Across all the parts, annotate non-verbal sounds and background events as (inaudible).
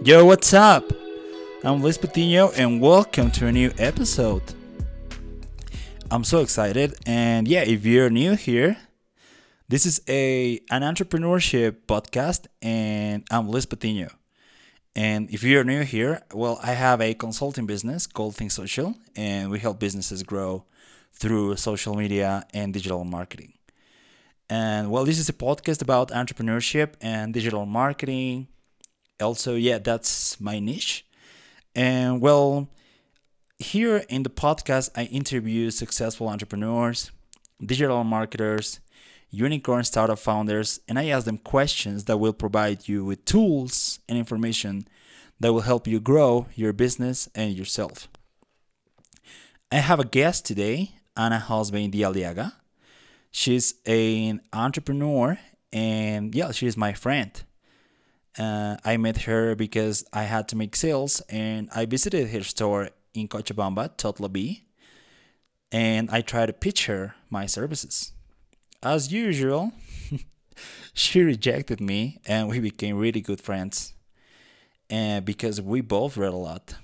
Yo, what's up? I'm Luis Patino and welcome to a new episode. I'm so excited and yeah, if you're new here, this is a an entrepreneurship podcast and I'm Luis Patino. And if you're new here, well, I have a consulting business called Think Social and we help businesses grow through social media and digital marketing. And well, this is a podcast about entrepreneurship and digital marketing, also yeah that's my niche. And well here in the podcast i interview successful entrepreneurs digital marketers unicorn startup founders and i ask them questions that will provide you with tools and information that will help you grow your business and yourself. I have a guest today ana hosbein dialiaga she's an entrepreneur and yeah she's my friend uh, I met her because I had to make sales and I visited her store in Cochabamba, Totlabi, and I tried to pitch her my services. As usual, (laughs) she rejected me and we became really good friends. And because we both read a lot.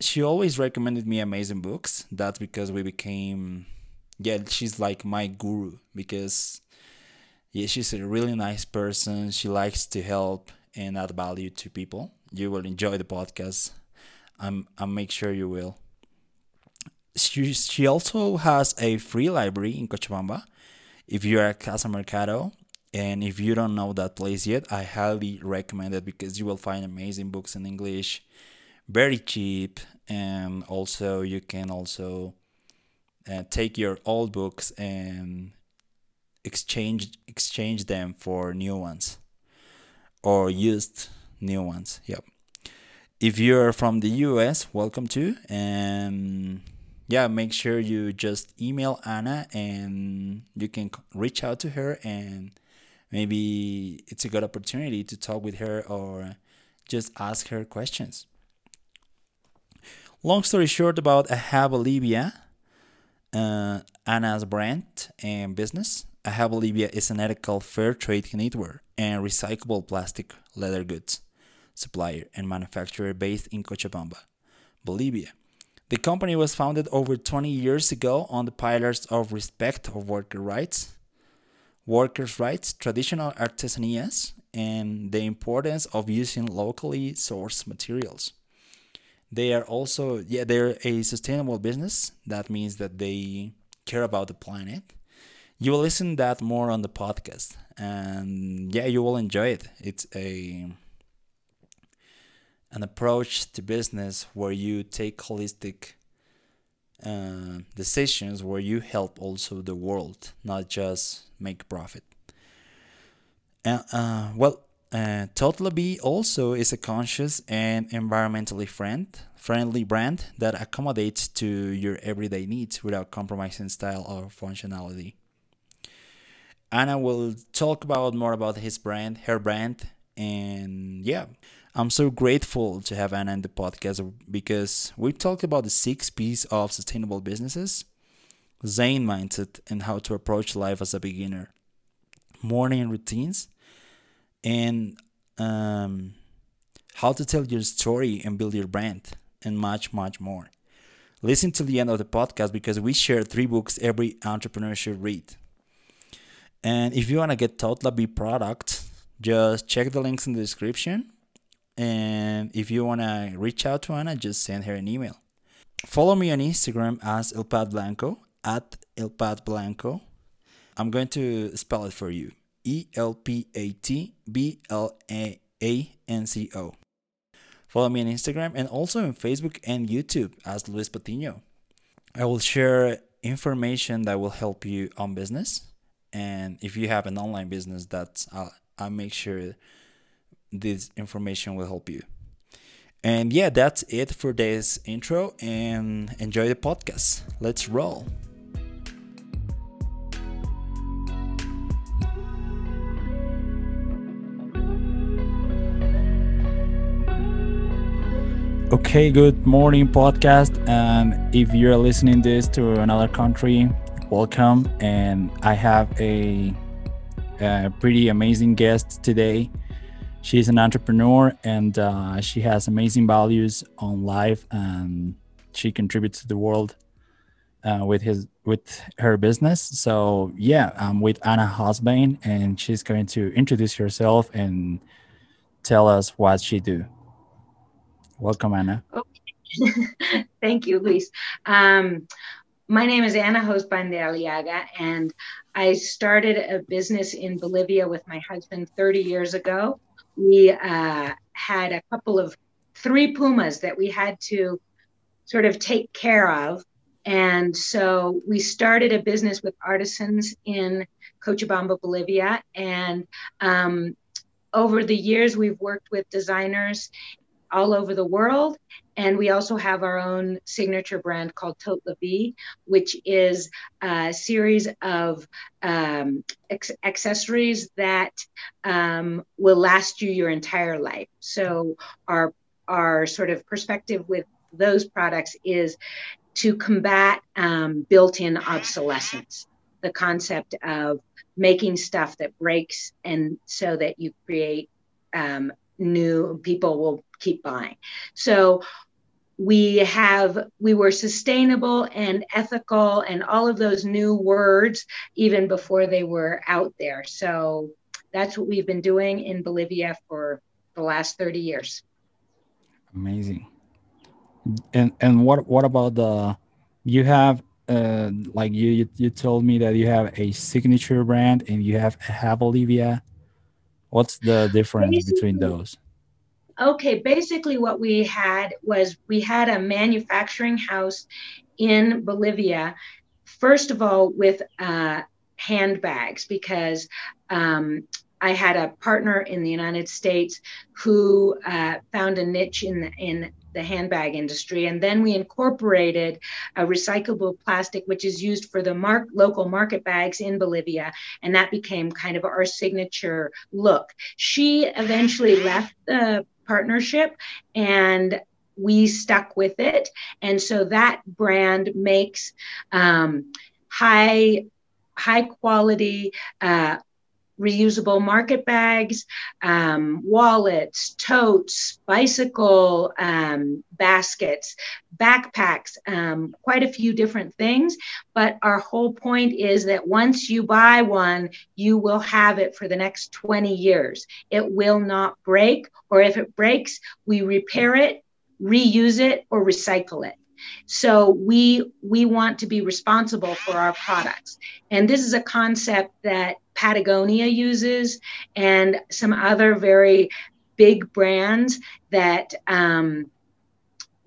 She always recommended me amazing books. That's because we became yeah, she's like my guru because yeah, she's a really nice person. She likes to help and add value to people. You will enjoy the podcast. I'm I make sure you will. She she also has a free library in Cochabamba. If you're at Casa Mercado and if you don't know that place yet, I highly recommend it because you will find amazing books in English, very cheap, and also you can also uh, take your old books and exchange exchange them for new ones or used new ones. Yep. If you're from the US, welcome to and yeah, make sure you just email Anna and you can reach out to her and maybe it's a good opportunity to talk with her or just ask her questions. Long story short about Aha Bolivia, uh, Anna's brand and business Aha Bolivia is an ethical fair trade knitwear and recyclable plastic leather goods supplier and manufacturer based in Cochabamba, Bolivia. The company was founded over 20 years ago on the pillars of respect of worker rights, workers' rights, traditional artisanias, and the importance of using locally sourced materials. They are also yeah, they're a sustainable business. That means that they care about the planet you will listen that more on the podcast and yeah you will enjoy it it's a an approach to business where you take holistic uh, decisions where you help also the world not just make profit uh, uh, well uh, Totlabi also is a conscious and environmentally friend, friendly brand that accommodates to your everyday needs without compromising style or functionality. Anna will talk about more about his brand, her brand, and yeah, I'm so grateful to have Anna in the podcast because we talked about the six P's of sustainable businesses, Zen mindset, and how to approach life as a beginner, morning routines, and um, how to tell your story and build your brand, and much, much more. Listen to the end of the podcast because we share three books every entrepreneur should read. And if you want to get Totlabi product, just check the links in the description. And if you want to reach out to Anna, just send her an email. Follow me on Instagram as Elpat Blanco at Elpat Blanco. I'm going to spell it for you E L P A T B L A A N C O. Follow me on Instagram and also on Facebook and YouTube as Luis Patino. I will share information that will help you on business and if you have an online business that's I'll, I'll make sure this information will help you. And yeah that's it for this intro and enjoy the podcast. Let's roll. Okay, good morning, podcast. And if you're listening this to another country, welcome. And I have a, a pretty amazing guest today. she's an entrepreneur and uh, she has amazing values on life and she contributes to the world uh, with his with her business. So yeah, I'm with Anna Hosbain, and she's going to introduce herself and tell us what she do. Welcome, Anna. Okay. (laughs) Thank you, Luis. Um, my name is Anna Hosbain de Aliaga, and I started a business in Bolivia with my husband 30 years ago. We uh, had a couple of three pumas that we had to sort of take care of and so we started a business with artisans in Cochabamba, Bolivia. And um, over the years, we've worked with designers all over the world. And we also have our own signature brand called Tote Vie, which is a series of um, ex- accessories that um, will last you your entire life. So our our sort of perspective with those products is to combat um, built in obsolescence, the concept of making stuff that breaks and so that you create um, new people will keep buying. So we have we were sustainable and ethical and all of those new words even before they were out there. So that's what we've been doing in Bolivia for the last 30 years. Amazing and and what what about the you have uh like you, you told me that you have a signature brand and you have a Bolivia. What's the difference basically, between those? Okay, basically what we had was we had a manufacturing house in Bolivia. First of all, with uh, handbags because um, I had a partner in the United States who uh, found a niche in in the handbag industry. And then we incorporated a recyclable plastic, which is used for the local market bags in Bolivia. And that became kind of our signature look. She eventually left the partnership and we stuck with it. And so that brand makes um, high high quality uh, reusable market bags, um, wallets, totes, bicycle um, baskets, backpacks, um, quite a few different things. But our whole point is that once you buy one, you will have it for the next 20 years. It will not break, or if it breaks, we repair it, reuse it, or recycle it. So we we want to be responsible for our products. And this is a concept that Patagonia uses and some other very big brands that um,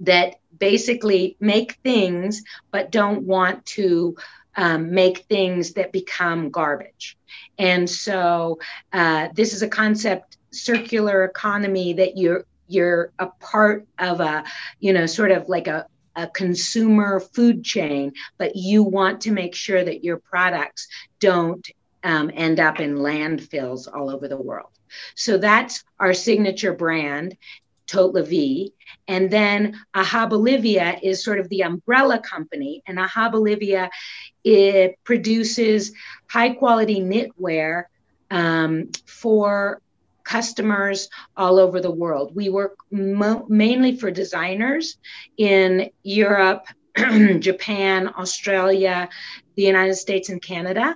that basically make things but don't want to um, make things that become garbage. And so uh, this is a concept circular economy that you're you're a part of a you know sort of like a a consumer food chain, but you want to make sure that your products don't um, end up in landfills all over the world. So that's our signature brand, Tote Vie. And then Aha Bolivia is sort of the umbrella company. And Aha Bolivia, it produces high quality knitwear um, for customers all over the world. We work mo- mainly for designers in Europe, (clears throat) Japan, Australia, the United States, and Canada.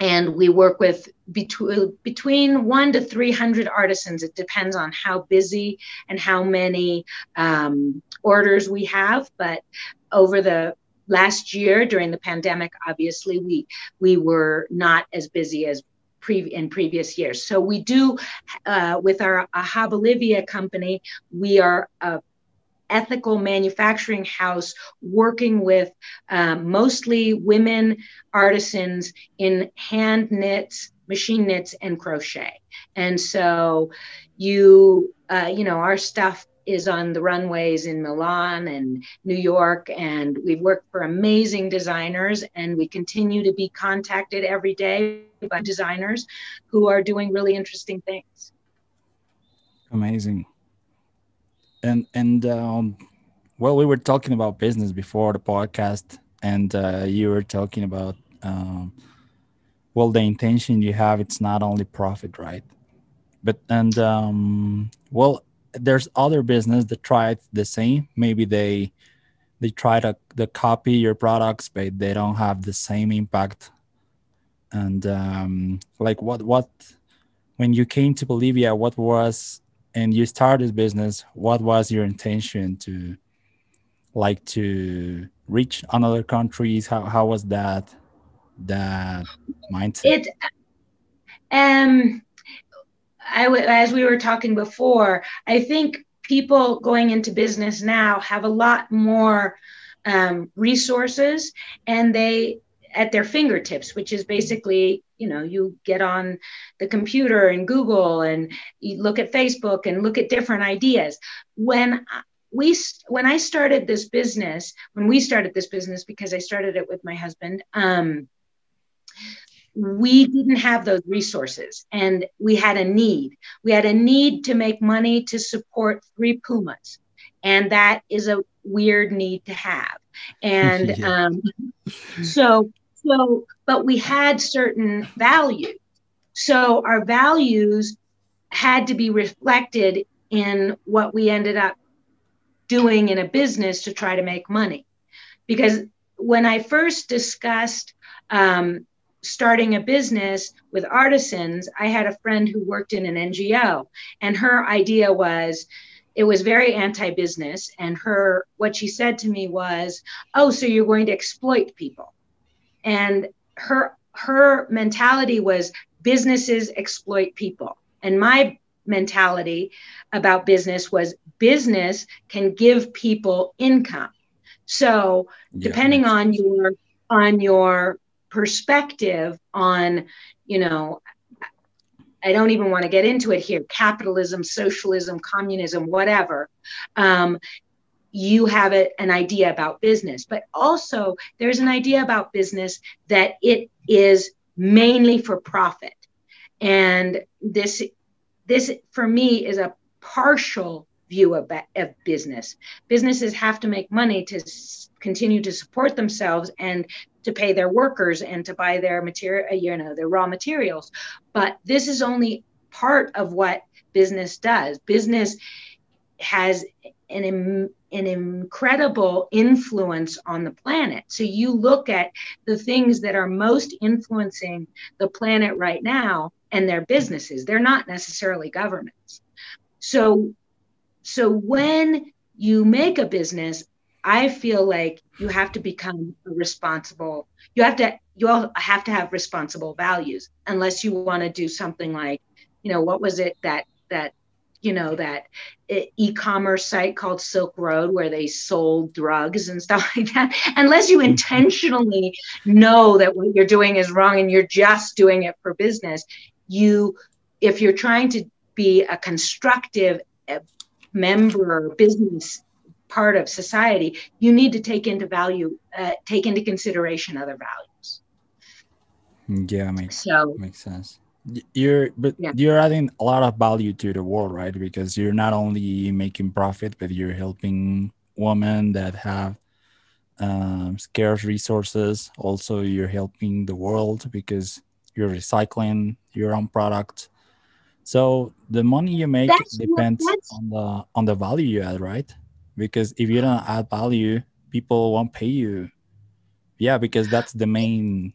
And we work with between between one to three hundred artisans. It depends on how busy and how many um, orders we have. But over the last year during the pandemic, obviously we we were not as busy as pre- in previous years. So we do, uh, with our Aha Bolivia company, we are a ethical manufacturing house working with um, mostly women artisans in hand knits, machine knits, and crochet. And so you, uh, you know, our stuff is on the runways in Milan and New York. And we've worked for amazing designers, and we continue to be contacted every day by designers who are doing really interesting things. Amazing. And and um, well, we were talking about business before the podcast, and uh, you were talking about um, well, the intention you have. It's not only profit, right? but and um, well, there's other business that tried the same. Maybe they they try to, to copy your products, but they don't have the same impact. And um, like what what when you came to Bolivia, what was and you started business, what was your intention to like to reach another countries? How how was that that mindset? It um I as we were talking before, I think people going into business now have a lot more um, resources and they at their fingertips, which is basically, you know, you get on the computer and Google and you look at Facebook and look at different ideas. When we when I started this business, when we started this business, because I started it with my husband, um, we didn't have those resources and we had a need. We had a need to make money to support three Pumas. And that is a weird need to have. And (laughs) yeah. um, so, so, but we had certain values. So our values had to be reflected in what we ended up doing in a business to try to make money. Because when I first discussed um, starting a business with artisans, I had a friend who worked in an NGO, and her idea was it was very anti-business and her what she said to me was oh so you're going to exploit people and her her mentality was businesses exploit people and my mentality about business was business can give people income so depending yeah, on your on your perspective on, you know, I don't even want to get into it here capitalism, socialism, communism, whatever. Um, you have a, an idea about business, but also there's an idea about business that it is mainly for profit. And this, this for me is a partial view of, of business. Businesses have to make money to continue to support themselves and to pay their workers and to buy their material, uh, you know, their raw materials. But this is only part of what business does. Business has an, an incredible influence on the planet. So you look at the things that are most influencing the planet right now and their businesses. They're not necessarily governments. So so when you make a business, I feel like you have to become responsible. You have to you all have to have responsible values unless you want to do something like, you know, what was it that that you know that e-commerce site called Silk Road where they sold drugs and (laughs) stuff like that. Unless you mm-hmm. intentionally know that what you're doing is wrong and you're just doing it for business, you if you're trying to be a constructive member business part of society, you need to take into value, uh, take into consideration other values. Yeah, makes so makes sense. You're but yeah. you're adding a lot of value to the world, right? Because you're not only making profit, but you're helping women that have um, scarce resources. Also, you're helping the world because you're recycling your own product. So the money you make that's depends on the on the value you add, right? because if you don't add value people won't pay you yeah because that's the main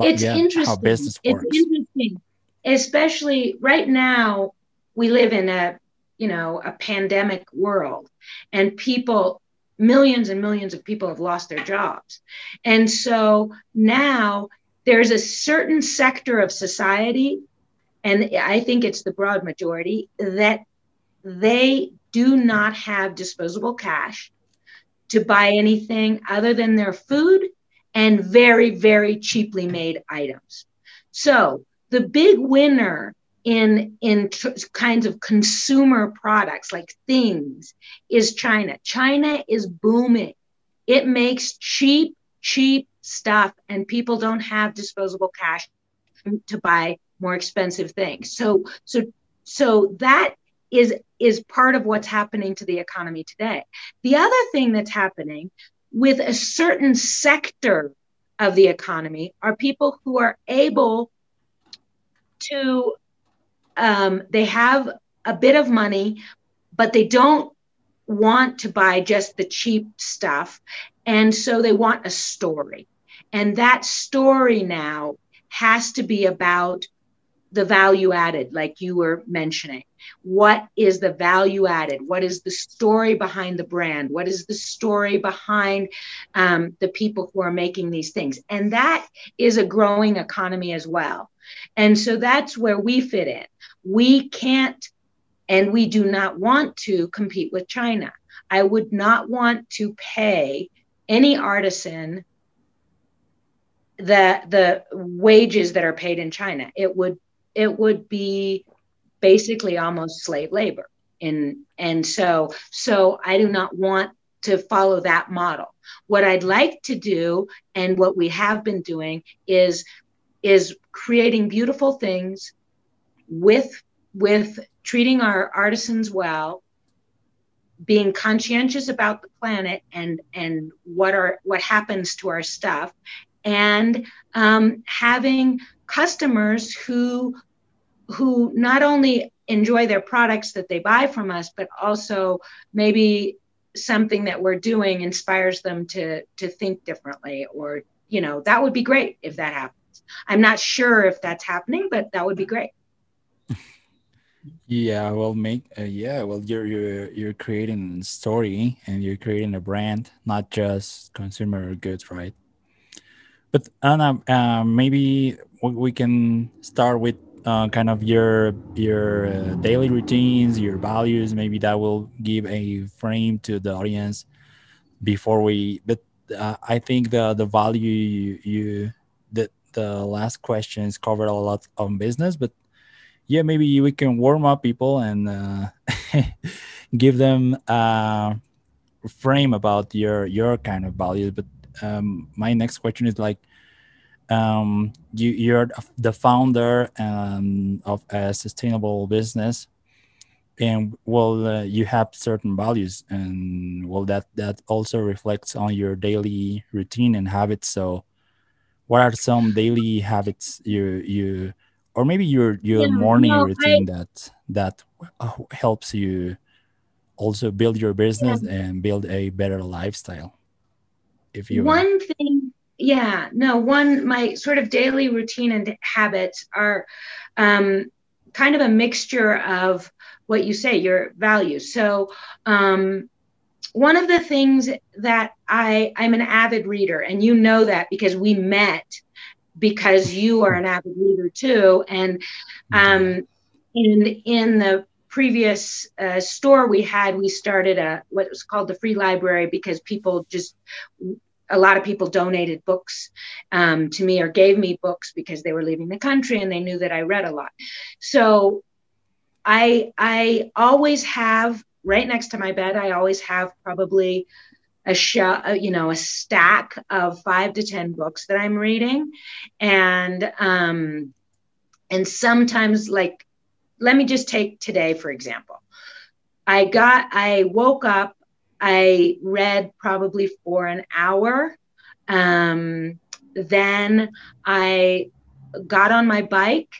it's yeah, interesting how business works. it's interesting especially right now we live in a you know a pandemic world and people millions and millions of people have lost their jobs and so now there's a certain sector of society and i think it's the broad majority that they do not have disposable cash to buy anything other than their food and very, very cheaply made items. So the big winner in in t- kinds of consumer products like things is China. China is booming. It makes cheap, cheap stuff, and people don't have disposable cash to buy more expensive things. So, so, so that is is part of what's happening to the economy today. The other thing that's happening with a certain sector of the economy are people who are able to um, they have a bit of money, but they don't want to buy just the cheap stuff. And so they want a story. And that story now has to be about the value added, like you were mentioning. What is the value added? What is the story behind the brand? What is the story behind um, the people who are making these things? And that is a growing economy as well. And so that's where we fit in. We can't and we do not want to compete with China. I would not want to pay any artisan the the wages that are paid in China. It would it would be basically almost slave labor. In and so so I do not want to follow that model. What I'd like to do and what we have been doing is is creating beautiful things with with treating our artisans well being conscientious about the planet and and what are what happens to our stuff and um, having customers who who not only enjoy their products that they buy from us but also maybe something that we're doing inspires them to to think differently or you know that would be great if that happens. I'm not sure if that's happening but that would be great. Yeah well make uh, yeah well you're you're you're creating a story and you're creating a brand not just consumer goods right? But Anna, uh, maybe we can start with uh, kind of your your uh, daily routines, your values. Maybe that will give a frame to the audience before we. But uh, I think the the value you, you the the last questions covered a lot of business, but yeah, maybe we can warm up people and uh, (laughs) give them a frame about your your kind of values. But um, my next question is like um, you you're the founder um, of a sustainable business. And well uh, you have certain values and well that that also reflects on your daily routine and habits. So what are some daily habits you you or maybe your your yeah, morning no, routine I, that that uh, helps you also build your business yeah. and build a better lifestyle if you one thing yeah no one my sort of daily routine and habits are um, kind of a mixture of what you say your values. So um, one of the things that i i'm an avid reader and you know that because we met because you are an avid reader too and um, in in the previous uh, store we had, we started a what was called the free library because people just a lot of people donated books um, to me or gave me books because they were leaving the country and they knew that I read a lot. So I I always have right next to my bed. I always have probably a show, uh, you know, a stack of five to ten books that I'm reading, and um, and sometimes like let me just take today, for example. I got, I woke up, I read probably for an hour. Um, then I got on my bike.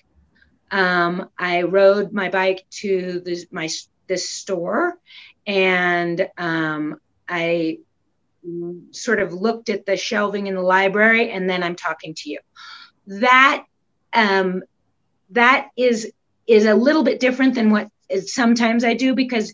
Um, I rode my bike to this, my this store, and um, I sort of looked at the shelving in the library, and then I'm talking to you. That um, that is is a little bit different than what sometimes I do because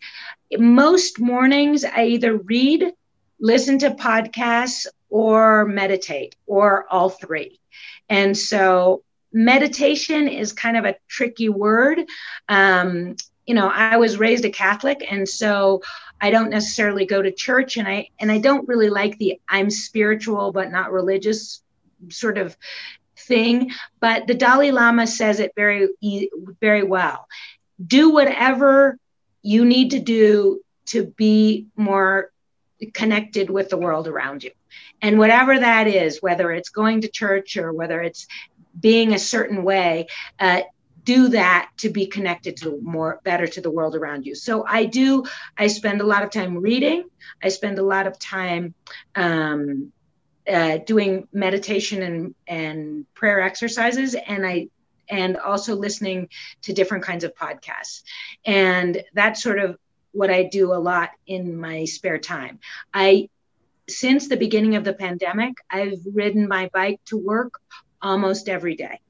most mornings I either read, listen to podcasts, or meditate, or all three. And so meditation is kind of a tricky word. Um, you know, I was raised a Catholic, and so I don't necessarily go to church, and I and I don't really like the I'm spiritual but not religious sort of thing, but the Dalai Lama says it very, very well. Do whatever you need to do to be more connected with the world around you. And whatever that is, whether it's going to church or whether it's being a certain way, uh, do that to be connected to more better to the world around you. So I do. I spend a lot of time reading. I spend a lot of time um, uh, doing meditation and, and prayer exercises. And I, and also listening to different kinds of podcasts. And that's sort of what I do a lot in my spare time. I since the beginning of the pandemic, I've ridden my bike to work almost every day.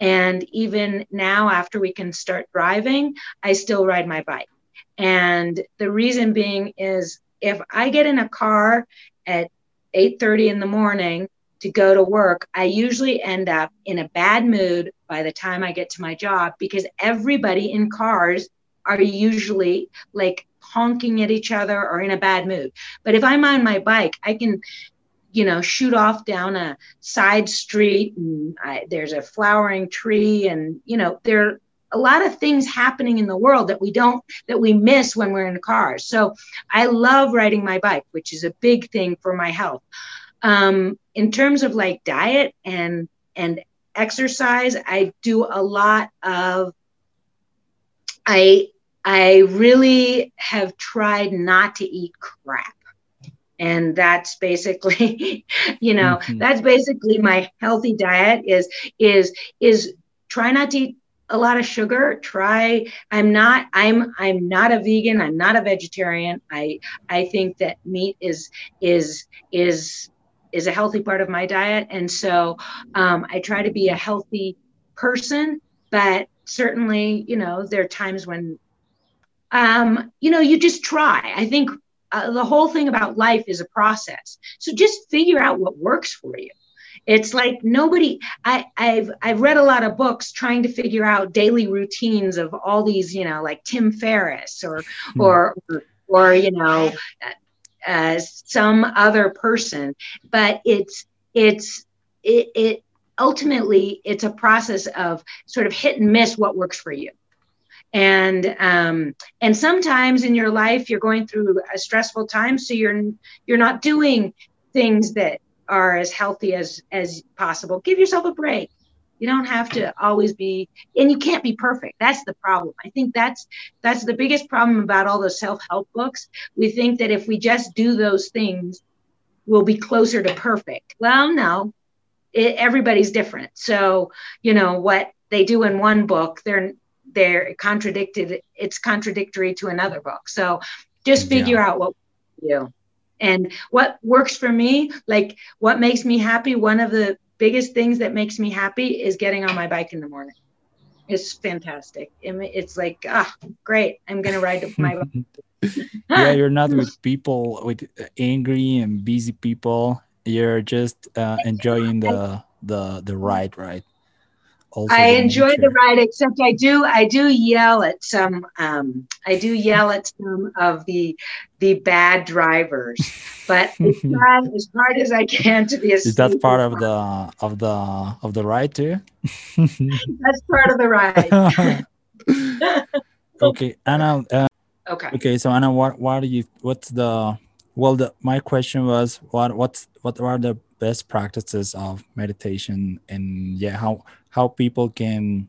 And even now, after we can start driving, I still ride my bike. And the reason being is if I get in a car at 8:30 in the morning to go to work, I usually end up in a bad mood by the time I get to my job because everybody in cars are usually like honking at each other or in a bad mood. But if I'm on my bike, I can, you know, shoot off down a side street and I, there's a flowering tree and, you know, there are a lot of things happening in the world that we don't, that we miss when we're in cars. So I love riding my bike, which is a big thing for my health. Um, in terms of like diet and, and exercise, I do a lot of I I really have tried not to eat crap. And that's basically, (laughs) you know, mm-hmm. that's basically my healthy diet is is is try not to eat a lot of sugar try i'm not i'm i'm not a vegan i'm not a vegetarian i i think that meat is is is is a healthy part of my diet and so um, i try to be a healthy person but certainly you know there are times when um, you know, you just try. I think uh, the whole thing about life is a process. So just figure out what works for you. It's like nobody. I, I've I've read a lot of books trying to figure out daily routines of all these, you know, like Tim Ferriss or hmm. or or you know, uh, some other person. But it's it's it, it ultimately it's a process of sort of hit and miss what works for you and um, and sometimes in your life you're going through a stressful time so you're you're not doing things that are as healthy as as possible give yourself a break you don't have to always be and you can't be perfect. That's the problem. I think that's that's the biggest problem about all those self-help books. We think that if we just do those things we'll be closer to perfect. Well no it, everybody's different. So you know what they do in one book they're they're contradicted it's contradictory to another book. So just figure yeah. out what you. And what works for me like what makes me happy one of the biggest things that makes me happy is getting on my bike in the morning. It's fantastic. It's like ah great. I'm gonna ride my bike. (laughs) Yeah you're not with people with angry and busy people. You're just uh, enjoying the the the ride right also I enjoy the ride, except I do I do yell at some um, I do yell at some of the the bad drivers, but (laughs) it's trying as hard as I can to be. Is that part of the of the of the ride too? (laughs) That's part of the ride. (laughs) okay, Anna. Uh, okay. Okay, so Anna, what what do you what's the well the my question was what what's what are the best practices of meditation and yeah how how people can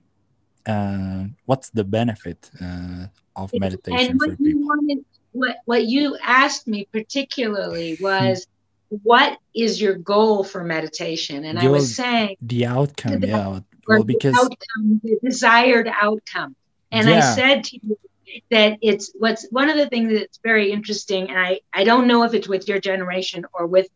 uh, what's the benefit uh, of meditation and for people? wanted, what what you asked me particularly was what is your goal for meditation? And your, i was saying the outcome the, yeah. well because the, outcome, the desired outcome. And yeah. i said to you that it's what's one of the things that's very interesting and i i don't know if it's with your generation or with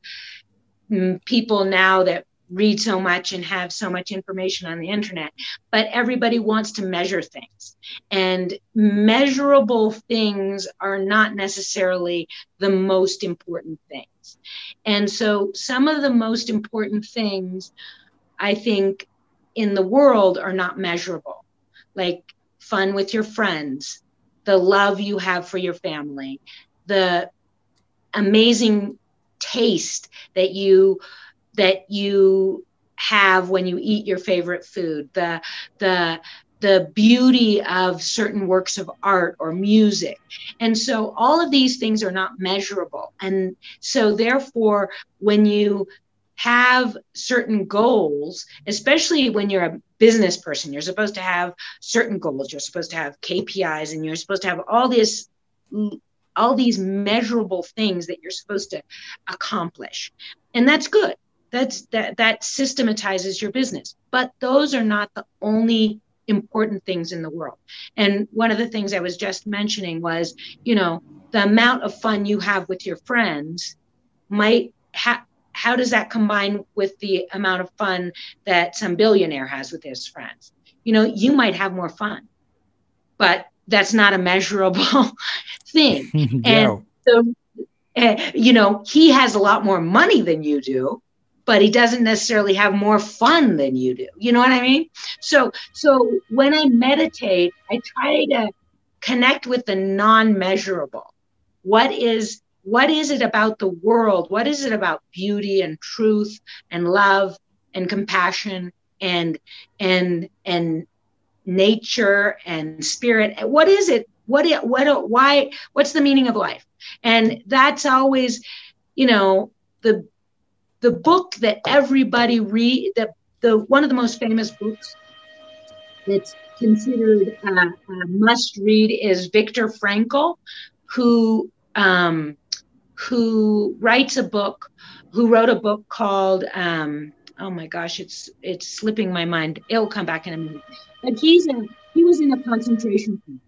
people now that read so much and have so much information on the internet but everybody wants to measure things. And measurable things are not necessarily the most important things. And so some of the most important things i think in the world are not measurable. Like fun with your friends the love you have for your family, the amazing taste that you that you have when you eat your favorite food, the the the beauty of certain works of art or music. And so all of these things are not measurable. And so therefore when you have certain goals, especially when you're a business person. You're supposed to have certain goals. You're supposed to have KPIs, and you're supposed to have all this, all these measurable things that you're supposed to accomplish, and that's good. that's that that systematizes your business. But those are not the only important things in the world. And one of the things i was just mentioning was you know the amount of fun you have with your friends might have how does that combine with the amount of fun that some billionaire has with his friends? You know you might have more fun but that's not a measurable (laughs) thing. (laughs) Yeah. and so uh, you know he has a lot more money than you do but he doesn't necessarily have more fun than you do. You know what i mean? So so when i meditate i try to connect with the non-measurable. What is what is it about the world? What is it about beauty and truth and love and compassion and and and nature and spirit. What is it? What it what why what's the meaning of life? And that's always you know the the book that everybody read the the one of the most famous books that's considered uh, a must read is Viktor Frankl, who um, who writes a book, who wrote a book called um, oh my gosh, it's it's slipping my mind. It'll come back in a minute. But he's in he was in a concentration camp,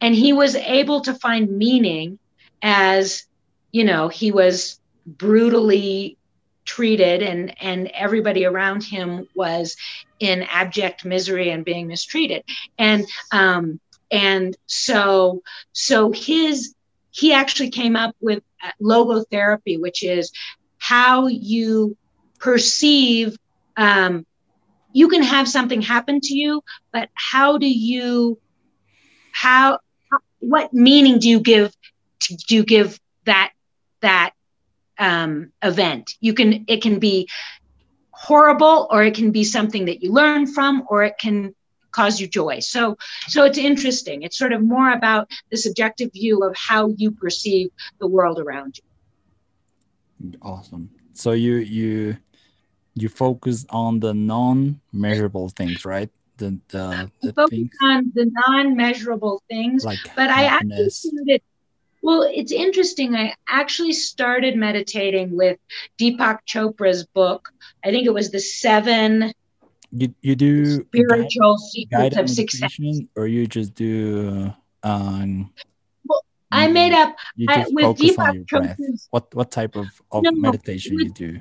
and he was able to find meaning as you know he was brutally treated and and everybody around him was in abject misery and being mistreated and um and so so his he actually came up with logotherapy which is how you perceive um you can have something happen to you but how do you how what meaning do you give do you give that that um, event. You can it can be horrible, or it can be something that you learn from, or it can cause you joy. So so it's interesting. It's sort of more about the subjective view of how you perceive the world around you. Awesome. So you you you focus on the non-measurable things, right? The the, the focus things. on the non-measurable things. Like but happiness. I actually well, it's interesting. I actually started meditating with Deepak Chopra's book. I think it was the seven. You you do spiritual secrets of success, or you just do. Um, well, I made up I, with Deepak Chopra's. What what type of, of no, meditation with, you do?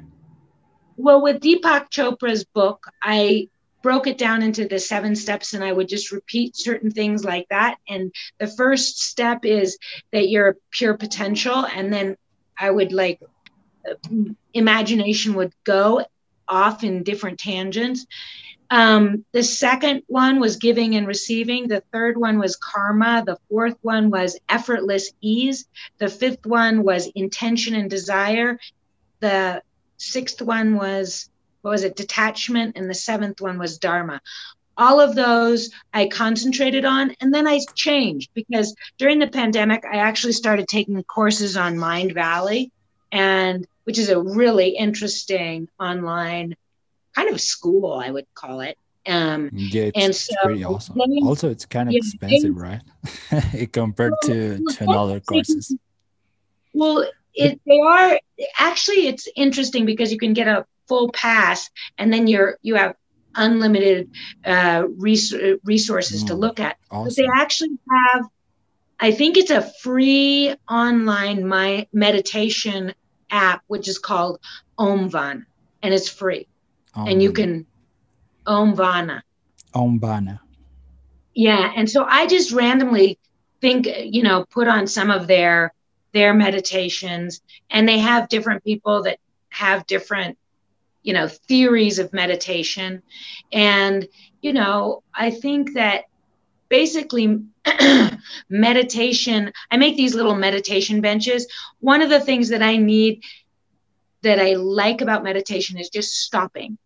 Well, with Deepak Chopra's book, I broke it down into the seven steps and I would just repeat certain things like that. And the first step is that you're pure potential. And then I would like, imagination would go off in different tangents. Um, the second one was giving and receiving. The third one was karma. The fourth one was effortless ease. The fifth one was intention and desire. The sixth one was what was it, detachment, and the seventh one was dharma. All of those I concentrated on, and then I changed because during the pandemic, I actually started taking courses on Mindvalley and which is a really interesting online kind of school, I would call it. Um, yeah, it's, and so, it's pretty awesome. Then, also, it's kind of yeah, expensive, right? (laughs) compared well, to, to another courses. Well, it, they are actually it's interesting because you can get a full pass and then you're you have unlimited uh, res- resources mm, to look at. Awesome. but they actually have i think it's a free online my meditation app which is called omvana and it's free. Om. and you can omvana. Omvana. Yeah and so i just randomly think you know put on some of their their meditations and they have different people that have different you know theories of meditation. And you know i think that basically (clears throat) meditation i make these little meditation benches. One of the things that i need that i like about meditation is just stopping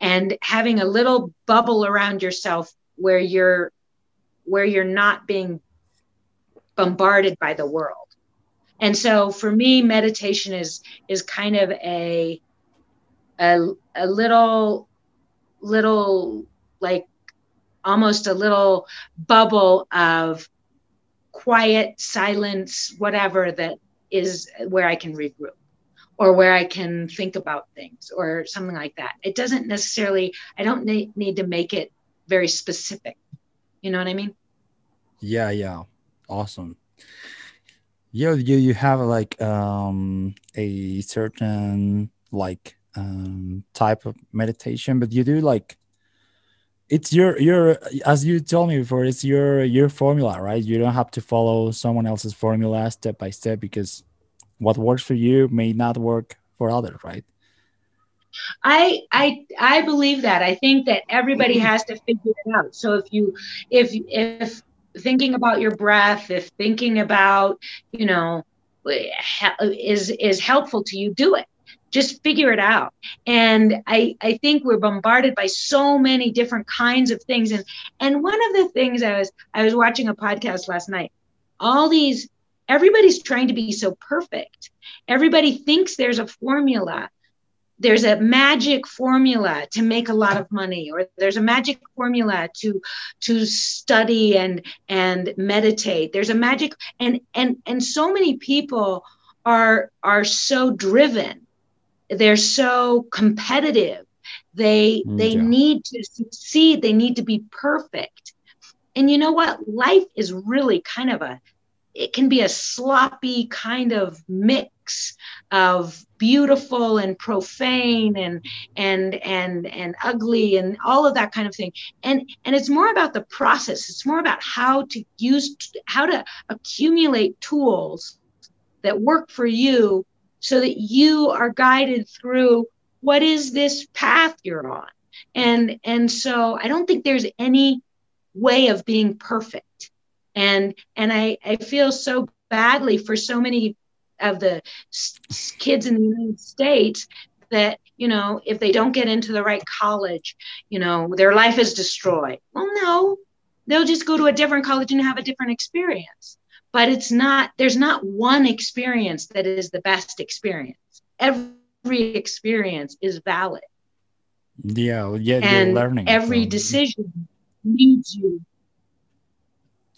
and having a little bubble around yourself where you're where you're not being bombarded by the world and so for me meditation is is kind of a a, a little little like almost a little bubble of quiet silence whatever that is where i can regroup or where I can think about things or something like that. It doesn't necessarily, I don't need, need to make it very specific. You know what I mean? Yeah, yeah. Awesome. Yeah, you, you have like um a certain like um type of meditation, but you do like it's your your as you told me before, it's your your formula, right? You don't have to follow someone else's formula step by step because what works for you may not work for others, right? I I I believe that. I think that everybody (clears throat) has to figure it out. So if you if if thinking about your breath, if thinking about, you know, is is helpful to you, do it. Just figure it out. And I I think we're bombarded by so many different kinds of things. And and one of the things I was I was watching a podcast last night. All these everybody's trying to be so perfect. Everybody thinks there's a formula there's a magic formula to make a lot of money or there's a magic formula to to study and and meditate. There's a magic and and and so many people are are so driven. They're so competitive. They mm, they yeah. need to succeed. They need to be perfect. And you know what? Life is really kind of a it can be a sloppy kind of mix of beautiful and profane and and and and ugly and all of that kind of thing. And and it's more about the process. It's more about how to use how to accumulate tools that work for you so that you are guided through what is this path you're on. And and so i don't think there's any way of being perfect. And and i i feel so badly for so many of the kids in the United States that you know if they don't get into the right college you know their life is destroyed. Well no they'll just go to a different college and have a different experience. But it's not there's not one experience that is the best experience. Every experience is valid. Yeah yeah and learning every from... decision leads you.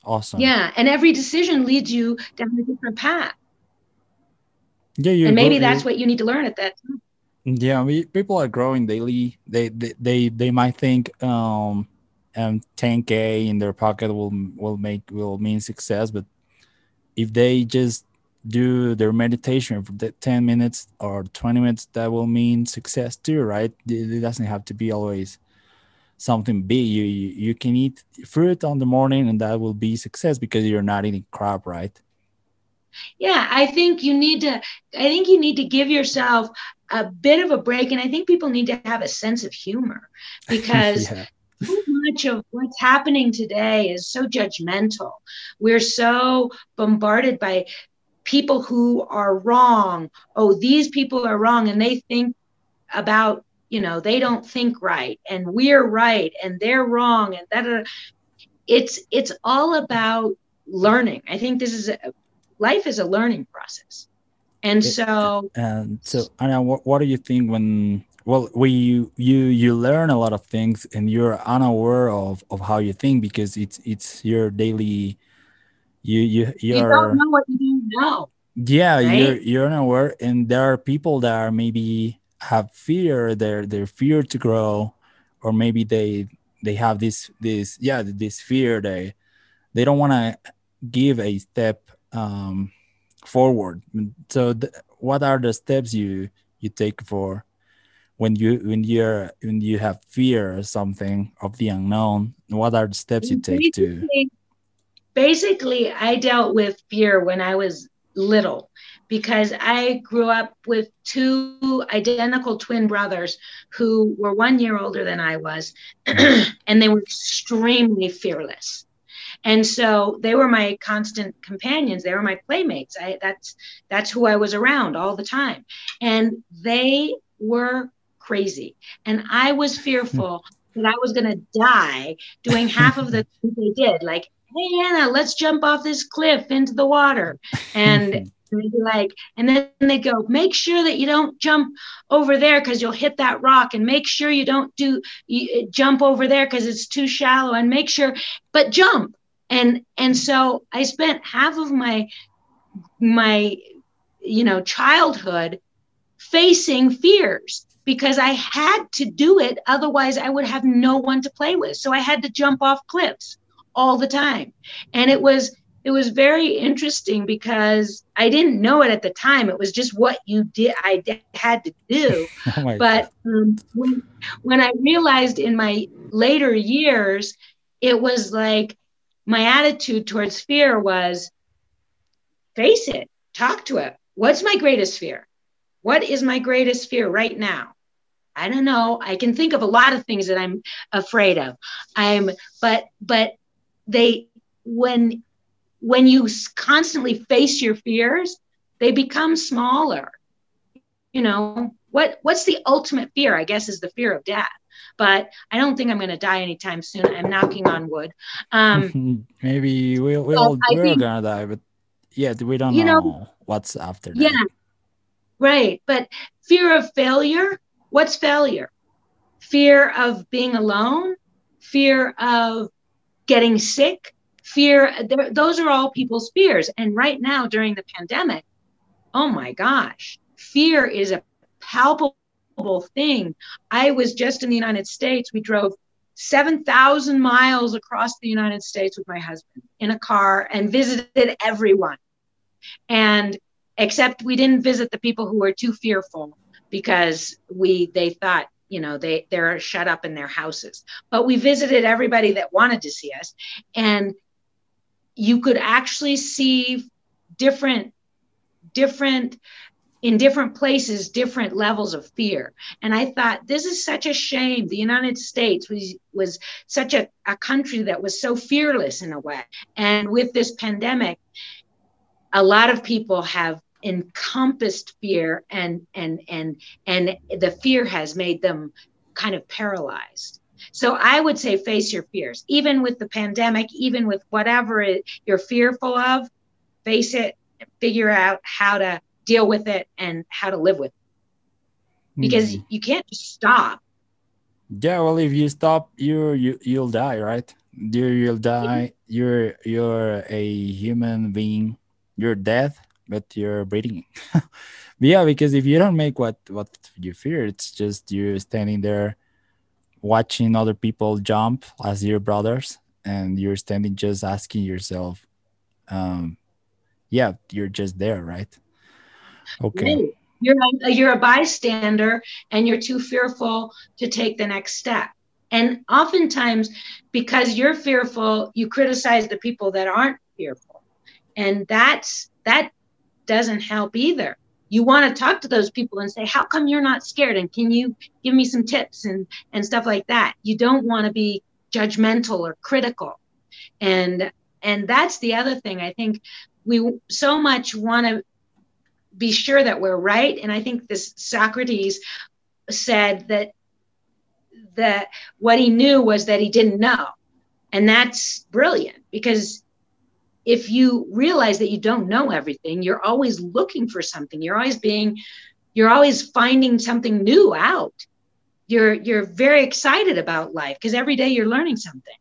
Awesome. Yeah and every decision leads you down a different path yeah, you and maybe that's what you need to learn at that time. Yeah, we, people are growing daily. They they they, they might think um um 10k in their pocket will will make will mean success, but if they just do their meditation for the 10 minutes or 20 minutes, that will mean success too, right? It doesn't have to be always something big. You, you you can eat fruit on the morning and that will be success because you're not eating crap, right? Yeah i think you need to i think you need to give yourself a bit of a break and i think people need to have a sense of humor (laughs) because yeah. so much of what's happening today is so judgmental. We're so bombarded by people who are wrong. Oh these people are wrong and they think about you know they don't think right and we're right and they're wrong and that it's it's all about learning. I think this is a, life is a learning process. And so, and so, Anna, what, what do you think when, well, we, you, you, you learn a lot of things and you're unaware of, of how you think because it's, it's your daily, you, you, you're, you don't know what you don't know. Yeah. Right? You're, you're unaware. And there are people that are maybe have fear, they're, they're fear to grow, or maybe they, they have this, this, yeah, this fear, they, they don't want to give a step um, forward. So, th- what are the steps you you take for when you when you're when you have fear or something of the unknown? What are the steps you take basically, to? Basically, I dealt with fear when I was little because I grew up with two identical twin brothers who were one year older than I was, (clears throat) and they were extremely fearless and so they were my constant companions. They were my playmates. I, that's that's who i was around all the time. And they were crazy. And i was (laughs) fearful that i was going to die doing half of the things they did. Like hey anna let's jump off this cliff into the water. And (laughs) they'd be like, and then they go, make sure that you don't jump over there because you'll hit that rock, and make sure you don't do you, jump over there because it's too shallow, and make sure, but jump and and so i spent half of my my you know childhood facing fears because I had to do it. Otherwise, I would have no one to play with. So I had to jump off cliffs all the time. And it was it was very interesting because I didn't know it at the time. It was just what you did. I had to do. (laughs) oh but um, when, when I realized in my later years, it was like my attitude towards fear was face it, talk to it. What's my greatest fear? What is my greatest fear right now? I don't know. I can think of a lot of things that I'm afraid of. I'm, but, but they, when when you constantly face your fears, they become smaller. You know, what what's the ultimate fear? I guess is the fear of death. But I don't think I'm going to die anytime soon. I'm knocking on wood. Um, (laughs) Maybe we'll, we'll we're think, gonna die, but yeah, we don't you know, know what's after that. Yeah, right. But fear of failure. What's failure? Fear of being alone. Fear of getting sick fear those are all people's fears and right now during the pandemic oh my gosh fear is a palpable thing. I was just in the united states. We drove 7,000 miles across the United States with my husband in a car and visited everyone. And except we didn't visit the people who were too fearful because we they thought you know they they're shut up in their houses. But we visited everybody that wanted to see us. And you could actually see different different in different places different levels of fear. And i thought this is such a shame. The united states was was such a, a country that was so fearless in a way. And with this pandemic a lot of people have encompassed fear and and and and the fear has made them kind of paralyzed. So I would say face your fears, even with the pandemic, even with whatever it, you're fearful of, face it, figure out how to deal with it and how to live with it. Because mm. you can't just stop. Yeah, well, if you stop, you you you'll die, right? You you'll die. You're you're a human being. You're dead, but you're breathing. (laughs) yeah, because if you don't make what what you fear, it's just you standing there watching other people jump as your brothers and you're standing just asking yourself um yeah you're just there right okay. You're a, you're a bystander and you're too fearful to take the next step. And oftentimes because you're fearful you criticize the people that aren't fearful. And that's that doesn't help either. You want to talk to those people and say how come you're not scared? And can you give me some tips and and stuff like that? You don't want to be judgmental or critical. And and that's the other thing. I think we so much want to be sure that we're right and i think this socrates said that that what he knew was that he didn't know and that's brilliant because if you realize that you don't know everything, you're always looking for something. You're always being, you're always finding something new out. You're you're very excited about life because every day you're learning something.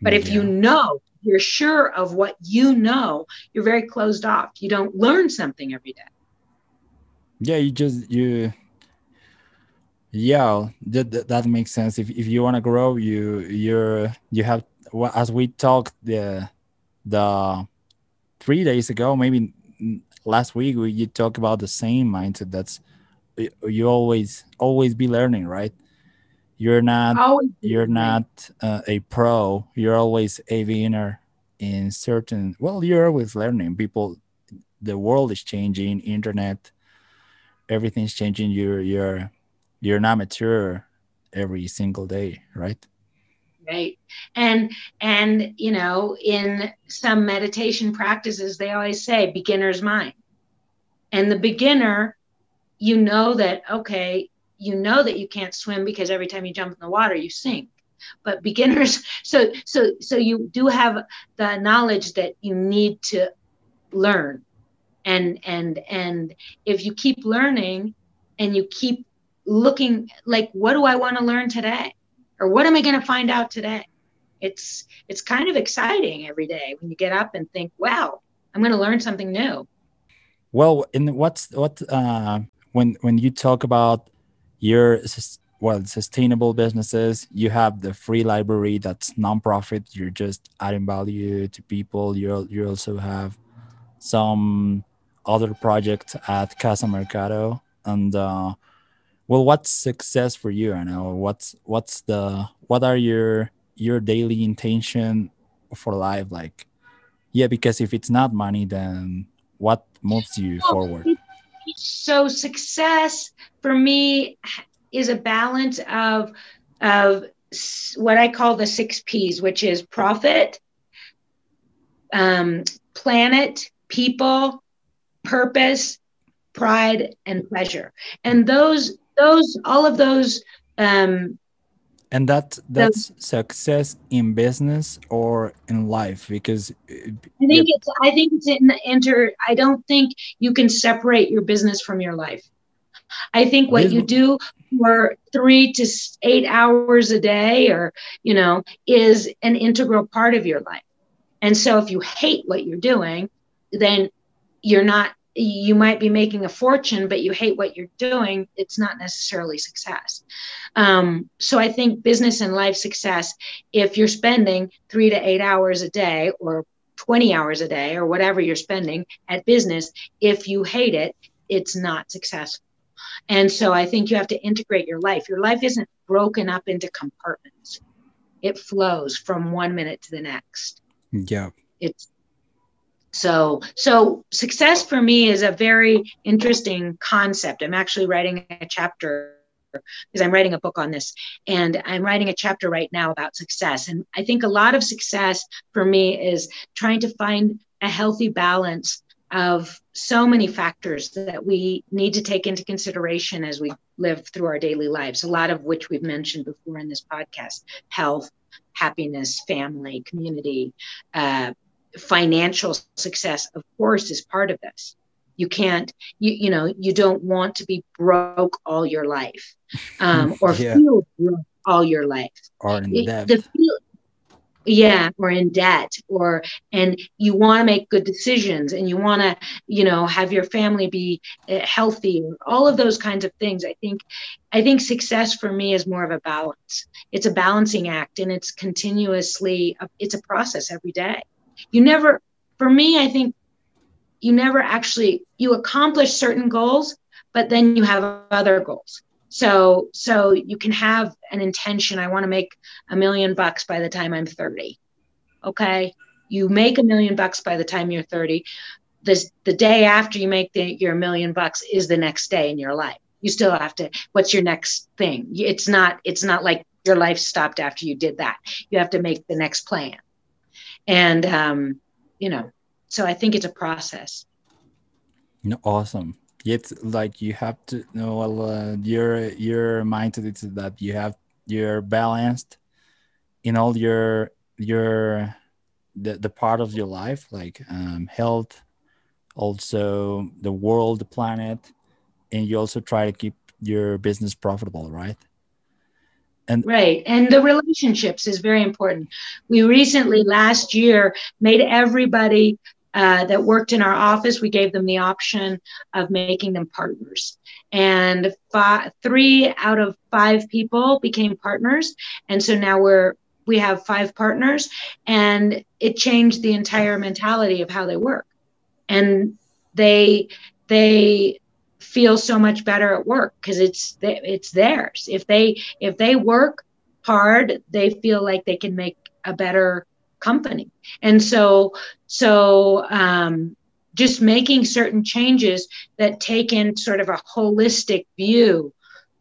But if yeah. you know, you're sure of what you know, you're very closed off. You don't learn something every day. Yeah, you just you yeah that, that, that makes sense if, if you want to grow you you're you have as we talked the the three days ago, maybe last week, we, you talk about the same mindset. That's you always always be learning, right? You're not always you're not uh, a pro. You're always a beginner in certain. Well, you're always learning. People, the world is changing. Internet, everything's changing. You're you're you're not mature every single day, right? right and and you know in some meditation practices they always say beginner's mind and the beginner you know that okay you know that you can't swim because every time you jump in the water you sink but beginners (laughs) so so so you do have the knowledge that you need to learn and and and if you keep learning and you keep looking like what do i want to learn today or what am I going to find out today? It's it's kind of exciting every day when you get up and think, wow, I'm going to learn something new. well in what's what uh when when you talk about your well sustainable businesses you have the free library that's nonprofit. You're just adding value to people. You you also have some other projects at casa mercado. And uh well what's success for you i know what's what's the what are your your daily intention for life? Like yeah because if it's not money then what moves you forward so success for me is a balance of of what I call the six P's, which is profit, um, planet, people, purpose, pride, and pleasure. And those those all of those um, and that that's the, success in business or in life because i think it's i think it's in enter i don't think you can separate your business from your life. I think what you do for three to eight hours a day or you know is an integral part of your life. And so if you hate what you're doing then you're not you might be making a fortune, but you hate what you're doing, it's not necessarily success. Um, so I think business and life success, if you're spending three to eight hours a day or 20 hours a day or whatever you're spending at business, if you hate it, it's not successful. And so I think you have to integrate your life. Your life isn't broken up into compartments. It flows from one minute to the next. Yeah. It's so so success for me is a very interesting concept. I'm actually writing a chapter because i'm writing a book on this and i'm writing a chapter right now about success. And i think a lot of success for me is trying to find a healthy balance of so many factors that we need to take into consideration as we live through our daily lives a lot of which we've mentioned before in this podcast health happiness family community uh, financial success of course is part of this. You can't you you know you don't want to be broke all your life um, (laughs) or yeah. feel broke all your life. Or in debt. The yeah or in debt or and you want to make good decisions and you want to you know have your family be uh, healthy all of those kinds of things. I think i think success for me is more of a balance. It's a balancing act and it's continuously it's a process every day you never for me i think you never actually you accomplish certain goals but then you have other goals. So so you can have an intention i want to make a million bucks by the time i'm 30 okay? You make a million bucks by the time you're 30 this the day after you make the, your million bucks is the next day in your life. You still have to what's your next thing? It's not it's not like your life stopped after you did that. You have to make the next plan and um, you know so i think it's a process. No, awesome. It's like you have to know well, uh, your your mindset is that you have you're balanced in all your your the, the part of your life like um, health also the world the planet and you also try to keep your business profitable right and right. And the relationships is very important. We recently, last year, made everybody uh, that worked in our office, we gave them the option of making them partners. And five, three out of five people became partners. And so now we're we have five partners and it changed the entire mentality of how they work and they they feel so much better at work because it's it's theirs. If they if they work hard, they feel like they can make a better company. And so so um, just making certain changes that take in sort of a holistic view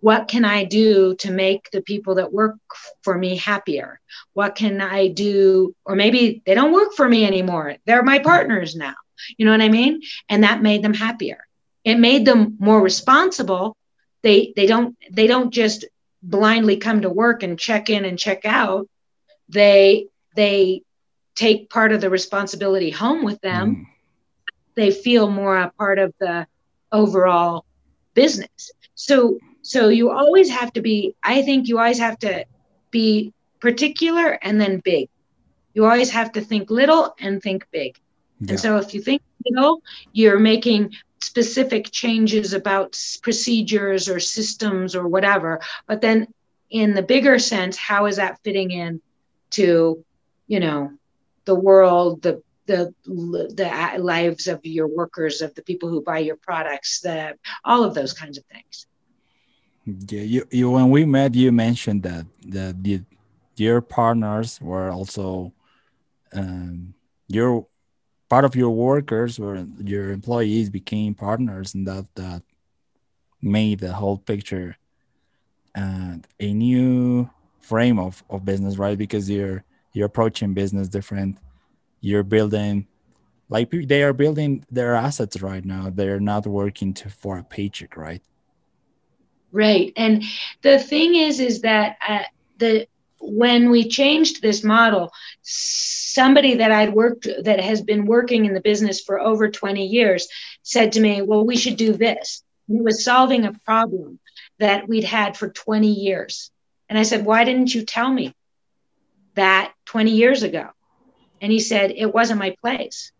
what can I do to make the people that work for me happier? What can I do? Or maybe they don't work for me anymore. They're my partners now. You know what I mean? And that made them happier it made them more responsible. They they don't they don't just blindly come to work and check in and check out. They they take part of the responsibility home with them. Mm. they feel more a part of the overall business. So so you always have to be i think you always have to be particular and then big. You always have to think little and think big. Yeah. and so if you think little you're making specific changes about procedures or systems or whatever but then in the bigger sense how is that fitting in to you know the world the the the lives of your workers of the people who buy your products the all of those kinds of things? Yeah you, you when we met you mentioned that that the, your partners were also um, your part of your workers or your employees became partners and that that made the whole picture and a new frame of, of business right? Because you're you're approaching business different. You're building like they are building their assets right now. They're not working to for a paycheck right? Right. And the thing is is that uh, the when we changed this model somebody that i'd worked that has been working in the business for over 20 years said to me well we should do this and it was solving a problem that we'd had for 20 years and i said why didn't you tell me that 20 years ago and he said, It wasn't my place.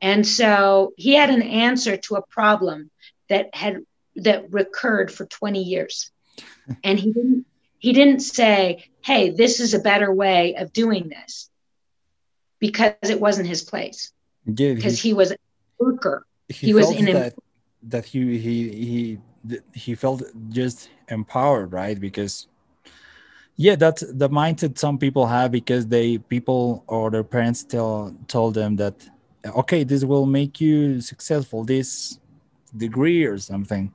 And so he had an answer to a problem that had that recurred for 20 years. (laughs) And he didn't he didn't say, Hey, this is a better way of doing this because it wasn't his place. Yeah, because he, he, was a worker. He, he was in that, that he he he he felt just empowered, right? Because yeah that's the mindset some people have because they people or their parents tell told them that okay this will make you successful this degree or something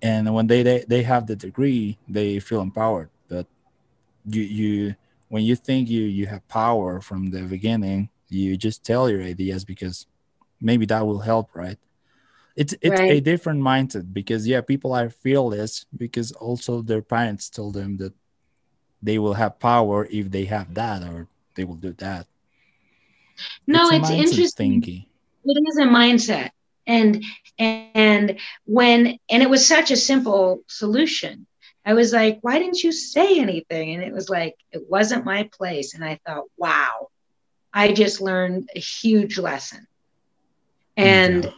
and when they they, they have the degree they feel empowered you you when you think you you have power from the beginning you just tell your ideas because maybe that will help right? It's it's right. a different mindset because yeah people are fearless because also their parents told them that they will have power if they have that or they will do that. No it's, it's interesting. thingy. it is a mindset. And and when and it was such a simple solution i was like why didn't you say anything? And it was like it wasn't my place. And i thought wow i just learned a huge lesson. And yeah.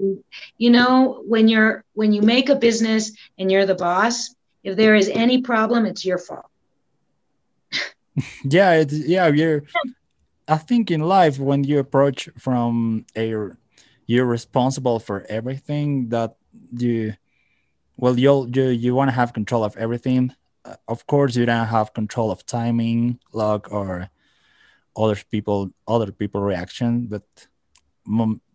And, you know when you're when you make a business and you're the boss if there is any problem it's your fault. (laughs) Yeah it's yeah you're i think in life when you approach from a you're responsible for everything that you well you'll you, you want to have control of everything. Uh, of course you don't have control of timing luck or other people other people reaction but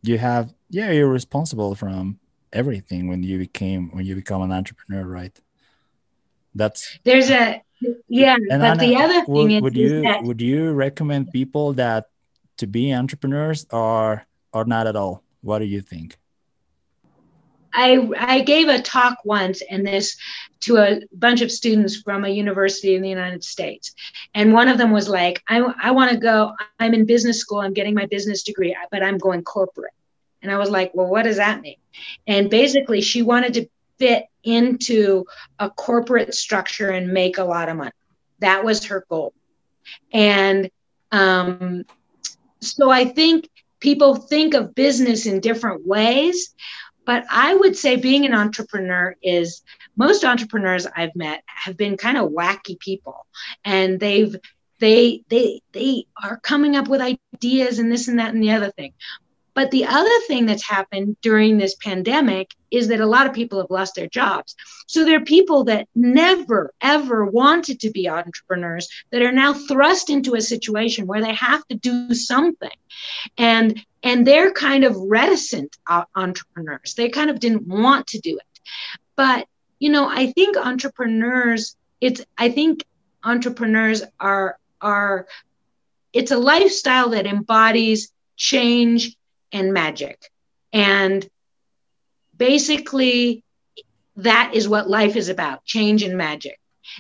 you have yeah you're responsible from everything when you became when you become an entrepreneur right? That's there's a yeah and but Anna, the other thing would, is, would you that, would you recommend people that to be entrepreneurs or or not at all? What do you think I, I gave a talk once and this to a bunch of students from a university in the United States. And one of them was like, I, I want to go, I'm in business school, I'm getting my business degree, but I'm going corporate. And I was like, well, what does that mean? And basically, she wanted to fit into a corporate structure and make a lot of money. That was her goal. And um, so I think people think of business in different ways. But I would say being an entrepreneur is most entrepreneurs I've met have been kind of wacky people. And they've they they they are coming up with ideas and this and that and the other thing but the other thing that's happened during this pandemic is that a lot of people have lost their jobs. So there are people that never, ever wanted to be entrepreneurs that are now thrust into a situation where they have to do something. And and they're kind of reticent uh, entrepreneurs. They kind of didn't want to do it. But you know, I think entrepreneurs, it's I think entrepreneurs are are it's a lifestyle that embodies change and magic. And basically, that is what life is about change and magic.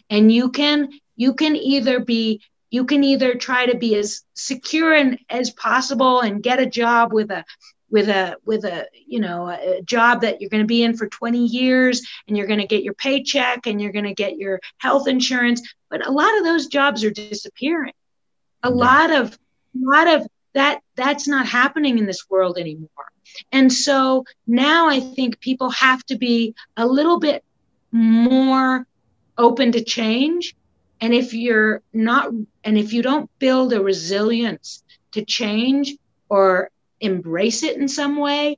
And you can you can either be you can either try to be as secure and as possible and get a job with a with a with a you know a job that you're going to be in for 20 years and you're going to get your paycheck and you're going to get your health insurance but a lot of those jobs are disappearing a lot of a lot of that that's not happening in this world anymore. And so now I think people have to be a little bit more open to change. And if you're not, and if you don't build a resilience to change or embrace it in some way,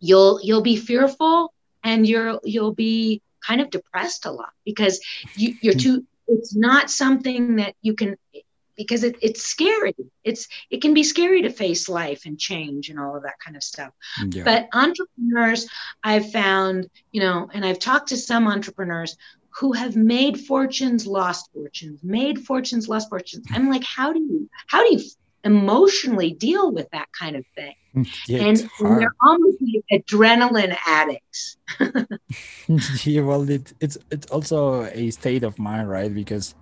you'll you'll be fearful and you're you'll be kind of depressed a lot because you, you're hmm. too. It's not something that you can because it, it's scary. It's it can be scary to face life and change and all of that kind of stuff. Yeah. But entrepreneurs, I've found, you know, and I've talked to some entrepreneurs who have made fortunes, lost fortunes, made fortunes, lost fortunes. I'm like, how do you how do you emotionally deal with that kind of thing? (laughs) Yeah, and they're almost like adrenaline addicts. (laughs) (laughs) yeah, well, it, it's it's also a state of mind, right? Because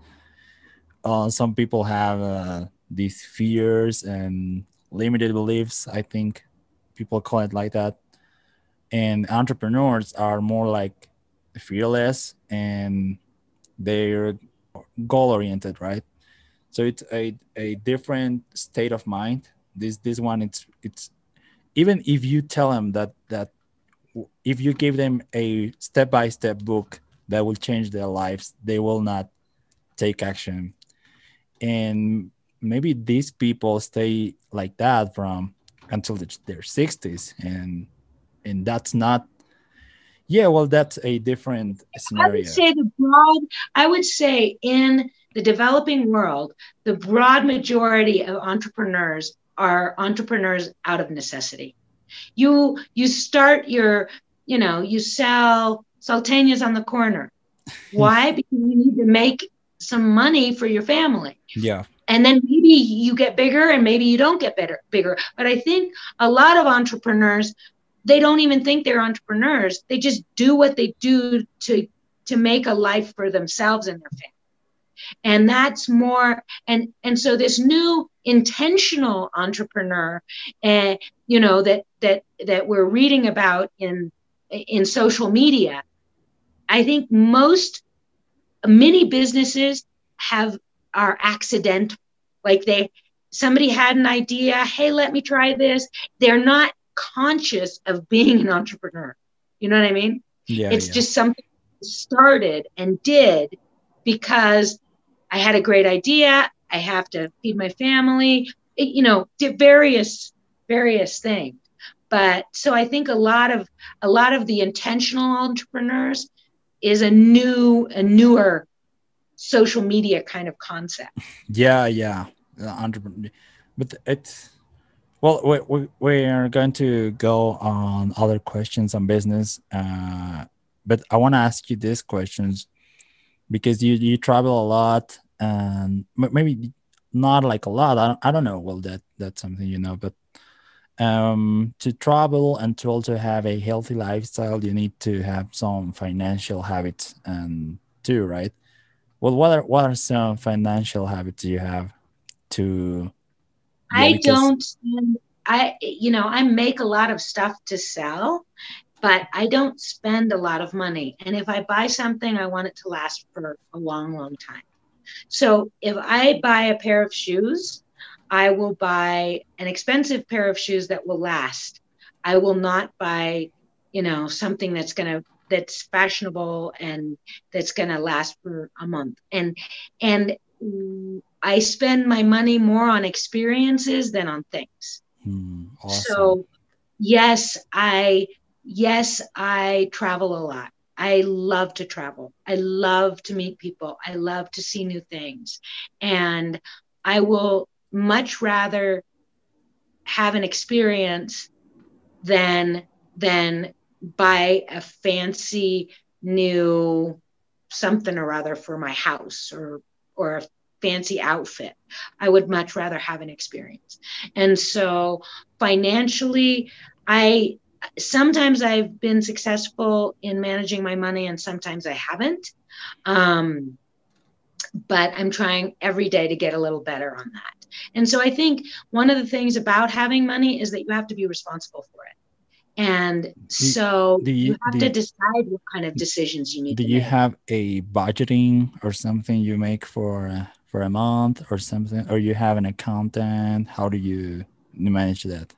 uh, some people have uh, these fears and limited beliefs. I think people call it like that. And entrepreneurs are more like fearless and they're goal oriented, right? So it's a, a different state of mind. This this one it's it's even if you tell them that that if you give them a step by step book that will change their lives, they will not take action and maybe these people stay like that from until their 60s and and that's not yeah well that's a different scenario i would say the broad i would say in the developing world the broad majority of entrepreneurs are entrepreneurs out of necessity. You you start your you know you sell salteñas on the corner. (laughs) Why? Because you need to make some money for your family. Yeah. And then maybe you get bigger and maybe you don't get better bigger. But I think a lot of entrepreneurs, they don't even think they're entrepreneurs. They just do what they do to to make a life for themselves and their family. And that's more and and so this new intentional entrepreneur and uh, you know that that that we're reading about in in social media i think most many businesses have are accidental like they somebody had an idea hey let me try this. They're not conscious of being an entrepreneur. You know what i mean? Yeah it's yeah. just something started and did because i had a great idea. I have to feed my family. It, you know did various various things. But so i think a lot of a lot of the intentional entrepreneurs is a new a newer social media kind of concept. Yeah yeah. But it's well we, we, we are going to go on other questions on business uh, but i want to ask you these questions because you you travel a lot and maybe not like a lot. I don't, I don't know well that that's something you know but um, to travel and to also have a healthy lifestyle, you need to have some financial habits and too, right? Well, what are what are some financial habits you have to? Yeah, I don't. I you know I make a lot of stuff to sell, but I don't spend a lot of money. And if I buy something, I want it to last for a long, long time. So if I buy a pair of shoes, I will buy an expensive pair of shoes that will last. I will not buy, you know, something that's going to that's fashionable and that's going to last for a month. And and I spend my money more on experiences than on things. Hmm, awesome. So yes, I yes, I travel a lot. I love to travel. I love to meet people. I love to see new things. And I will much rather have an experience than than buy a fancy new something or other for my house or or a fancy outfit. I would much rather have an experience. And so financially, I sometimes I've been successful in managing my money and sometimes I haven't. Um, but I'm trying every day to get a little better on that. And so I think one of the things about having money is that you have to be responsible for it. And so you, you, have to you, decide what kind of decisions you need do you make. have a budgeting or something you make for for a month or something, or you have an accountant? How do you manage that?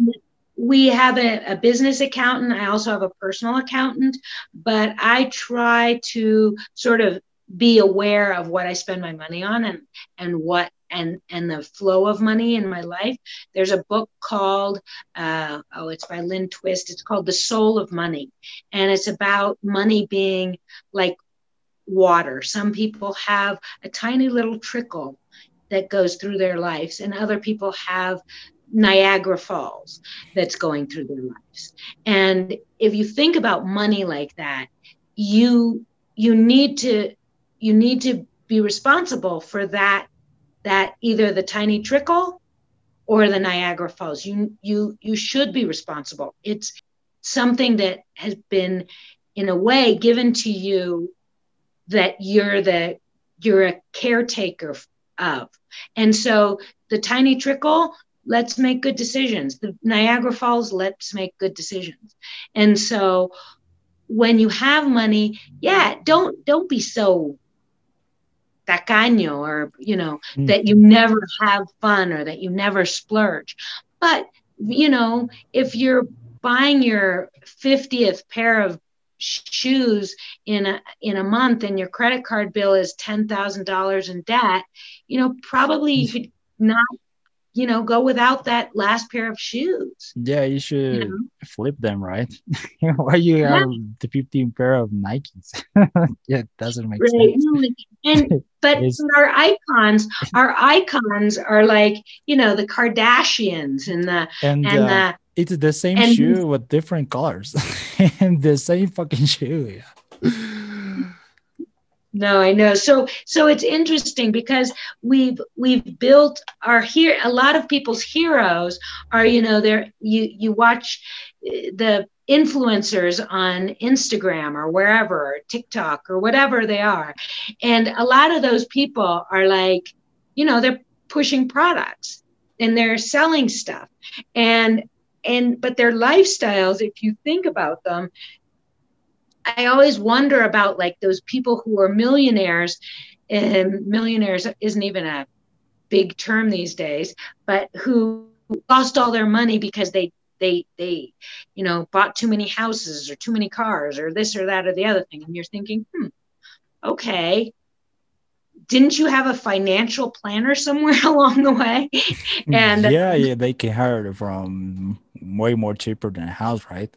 Um, we have a, a, business accountant. I also have a personal accountant, but I try to sort of be aware of what I spend my money on and and what and and the flow of money in my life. There's a book called uh, oh, it's by Lynn Twist. It's called The Soul of Money, and it's about money being like water. Some people have a tiny little trickle that goes through their lives, and other people have Niagara Falls that's going through their lives. And if you think about money like that, you you need to you need to be responsible for that that either the tiny trickle or the Niagara Falls. You you you should be responsible. It's something that has been in a way given to you that you're the you're a caretaker of. And so the tiny trickle, let's make good decisions. The Niagara Falls, let's make good decisions. And so when you have money, yeah, don't don't be so tacaño or you know mm. that you never have fun or that you never splurge but you know if you're buying your 50th pair of shoes in a in a month and your credit card bill is $10,000 in debt you know probably you could not you know, go without that last pair of shoes. Yeah, you should you know? flip them, right? (laughs) Why you yeah. have the 15 pair of Nikes? (laughs) yeah, it doesn't make right. sense. And (laughs) but our icons, our icons are like, you know, the Kardashians and the and, and uh, the it's the same shoe with different colors and the same fucking shoe. Yeah no i know. So so it's interesting because we've we've built our here a lot of people's heroes are you know they're you you watch eh, the influencers on instagram or wherever or tiktok or whatever they are. And a lot of those people are like you know they're pushing products and they're selling stuff. And and but their lifestyles if you think about them I always wonder about like those people who are millionaires, and millionaires isn't even a big term these days, but who lost all their money because they they they you know bought too many houses or too many cars or this or that or the other thing, and you're thinking, hmm, okay, didn't you have a financial planner somewhere (laughs) along the way? (laughs) and yeah, yeah, they can hire it from way more cheaper than a house, right?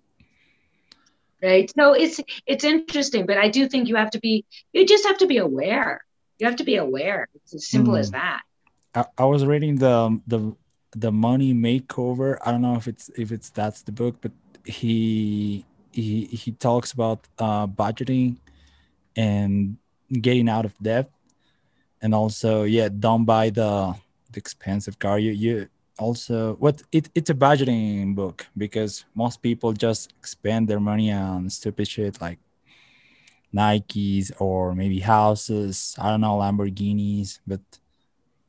Right? So it's it's interesting but i do think you have to be you just have to be aware. You have to be aware. It's as simple mm. as that. I, I was reading the the the money makeover. I don't know if it's if it's that's the book but he he he talks about uh budgeting and getting out of debt. And also yeah don't buy the the expensive car. You you also what it, it's a budgeting book because most people just spend their money on stupid shit like nikes or maybe houses. I don't know lamborghinis but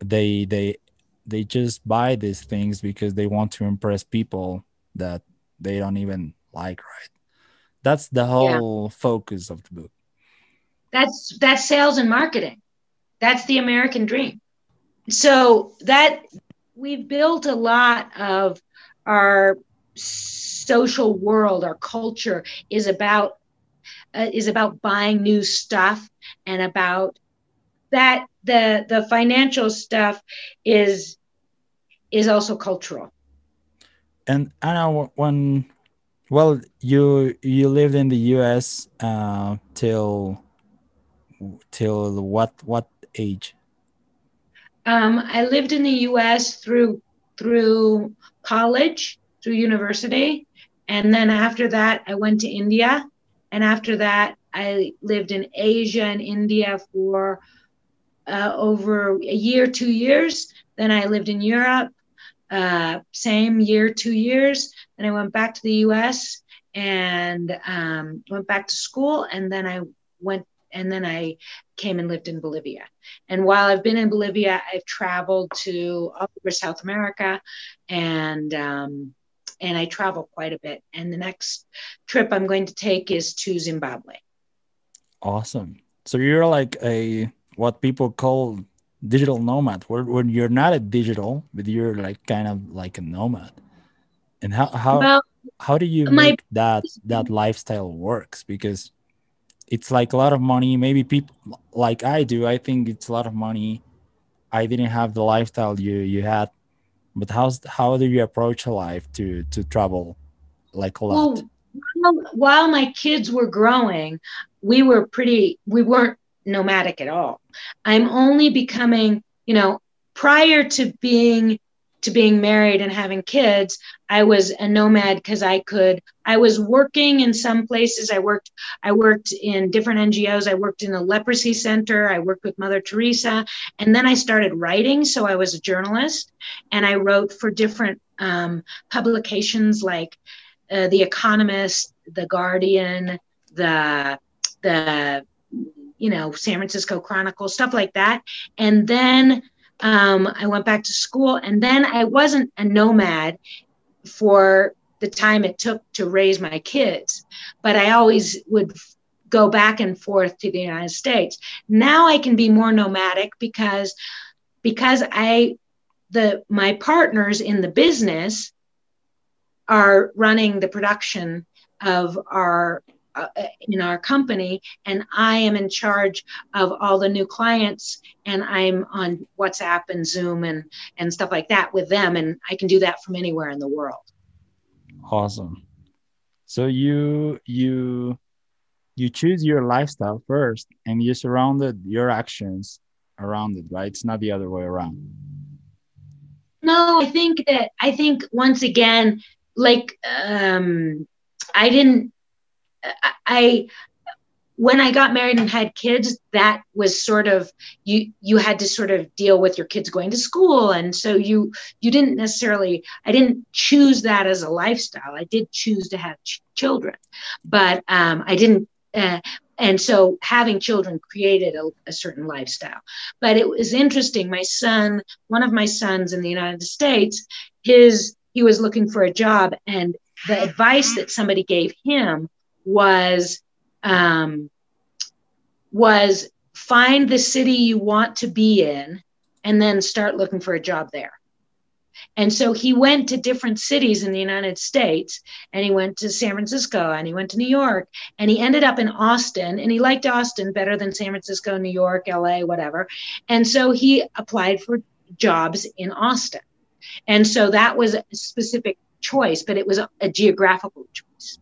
they they they just buy these things because they want to impress people that they don't even like right? That's the whole yeah. focus of the book. That's that's sales and marketing. That's the american dream. So that we've built a lot of our social world our culture is about uh, is about buying new stuff and about that the the financial stuff is is also cultural. And know when well you you lived in the us uh till till what what age um, I lived in the U.S. through through college, through university, and then after that, I went to India, and after that, I lived in Asia and India for uh, over a year, two years. Then I lived in Europe, uh, same year, two years. Then I went back to the U.S. and um, went back to school, and then I went and then I came and lived in Bolivia. And while I've been in Bolivia, I've traveled to all over South America, and um, and I travel quite a bit. And the next trip I'm going to take is to Zimbabwe. Awesome. So you're like a what people call digital nomad where, when you're not a digital but you're like kind of like a nomad and how how well, how do you make that that lifestyle works because it's like a lot of money. Maybe people like i do i think it's a lot of money. I didn't have the lifestyle you you had. But how's how do you approach a life to to travel like a lot? Well, while my kids were growing we were pretty we weren't nomadic at all. I'm only becoming you know prior to being to being married and having kids, I was a nomad because I could. I was working in some places. I worked. I worked in different NGOs. I worked in a leprosy center. I worked with Mother Teresa, and then I started writing. So I was a journalist, and I wrote for different um, publications like uh, The Economist, The Guardian, the the you know San Francisco Chronicle, stuff like that, and then um, I went back to school, and then I wasn't a nomad for the time it took to raise my kids, but I always would go back and forth to the United States. Now I can be more nomadic because because I the my partners in the business are running the production of our uh, in our company and i am in charge of all the new clients and i'm on whatsapp and zoom and and stuff like that with them and i can do that from anywhere in the world. Awesome. So you you you choose your lifestyle first and you surrounded your actions around it right? It's not the other way around. No i think that i think once again like um i didn't I when I got married and had kids, that was sort of you you had to sort of deal with your kids going to school, and so you you didn't necessarily I didn't choose that as a lifestyle. I did choose to have ch- children, but um, I didn't. Uh, and so having children created a, a, certain lifestyle but it was interesting my son one of my sons in the united states his he was looking for a job and the advice that somebody gave him was um, was find the city you want to be in and then start looking for a job there. And so he went to different cities in the United States and he went to San Francisco and he went to New York and he ended up in Austin and he liked Austin better than San Francisco, New York, LA, whatever. And so he applied for jobs in Austin. And so that was a specific choice, but it was a, a geographical choice.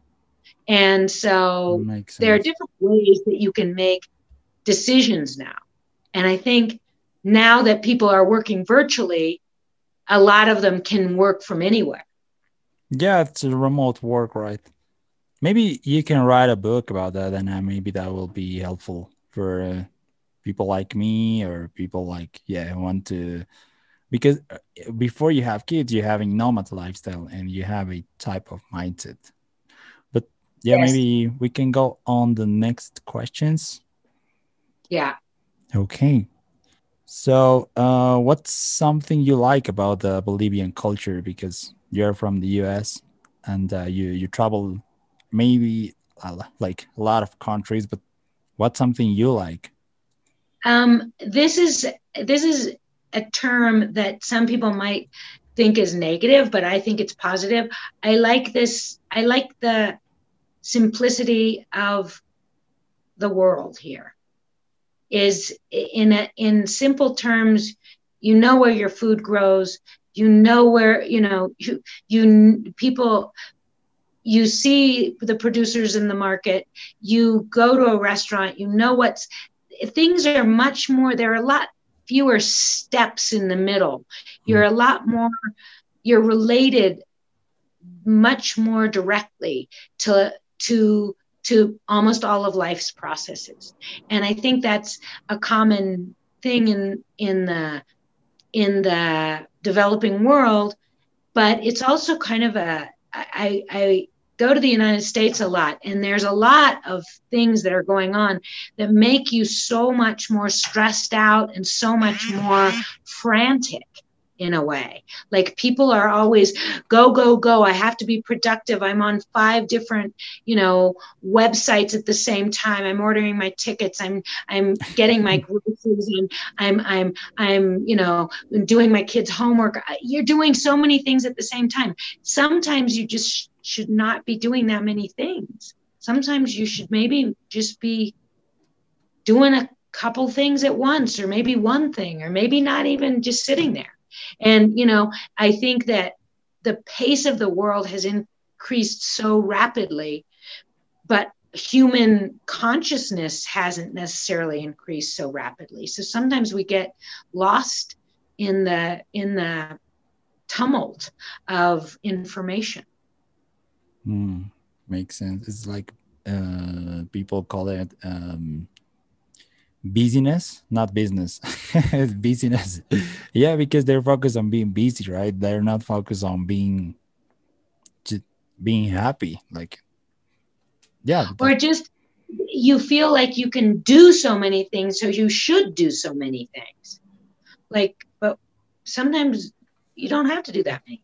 And so there are different ways that you can make decisions now. And I think now that people are working virtually, a lot of them can work from anywhere. Yeah, it's a remote work, right? Maybe you can write a book about that, and uh, maybe that will be helpful for uh, people like me or people like yeah who want to because uh, before you have kids, you're having nomad lifestyle and you have a type of mindset yeah, yes. maybe we can go on the next questions. Yeah. Okay. So, uh, what's something you like about the Bolivian culture? Because you're from the U.S. and uh, you you travel maybe uh, like a lot of countries, but what's something you like? Um, this is this is a term that some people might think is negative, but I think it's positive. I like this. I like the simplicity of the world here. Is in a, in simple terms you know where your food grows. You know where you know you you people you see the producers in the market. You go to a restaurant you know what's things are much more there are a lot fewer steps in the middle. You're a lot more you're related much more directly to to to almost all of life's processes. And i think that's a common thing in in the in the developing world but it's also kind of a i i go to the united states a lot and there's a lot of things that are going on that make you so much more stressed out and so much more mm-hmm. frantic in a way. Like people are always go, go, go. I have to be productive. I'm on five different, you know, websites at the same time. I'm ordering my tickets. I'm I'm getting my (laughs) groceries and I'm I'm I'm, you know, doing my kids' homework. You're doing so many things at the same time. Sometimes you just should not be doing that many things. Sometimes you should maybe just be doing a couple things at once or maybe one thing or maybe not even just sitting there and, you know, I think that the pace of the world has increased so rapidly, but human consciousness hasn't necessarily increased so rapidly. So sometimes we get lost in the in the tumult of information. Mm, makes sense. It's like uh, people call it um, busyness not business. (laughs) Busyness (laughs) yeah because they're focused on being busy right? They're not focused on being just being happy like yeah. Or just you feel like you can do so many things so you should do so many things. Like but sometimes you don't have to do that many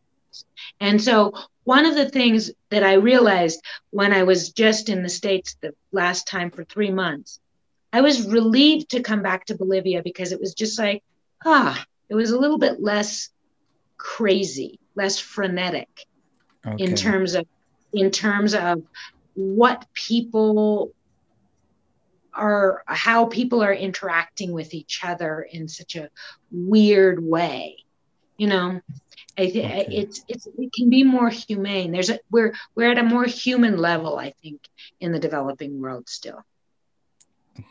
and so one of the things that i realized when i was just in the states the last time for three months I was relieved to come back to Bolivia because it was just like, ah, it was a little bit less crazy, less frenetic okay. in terms of in terms of what people are how people are interacting with each other in such a weird way you know I think okay. it's it's it can be more humane. There's a we're we're at a more human level, I think, in the developing world still.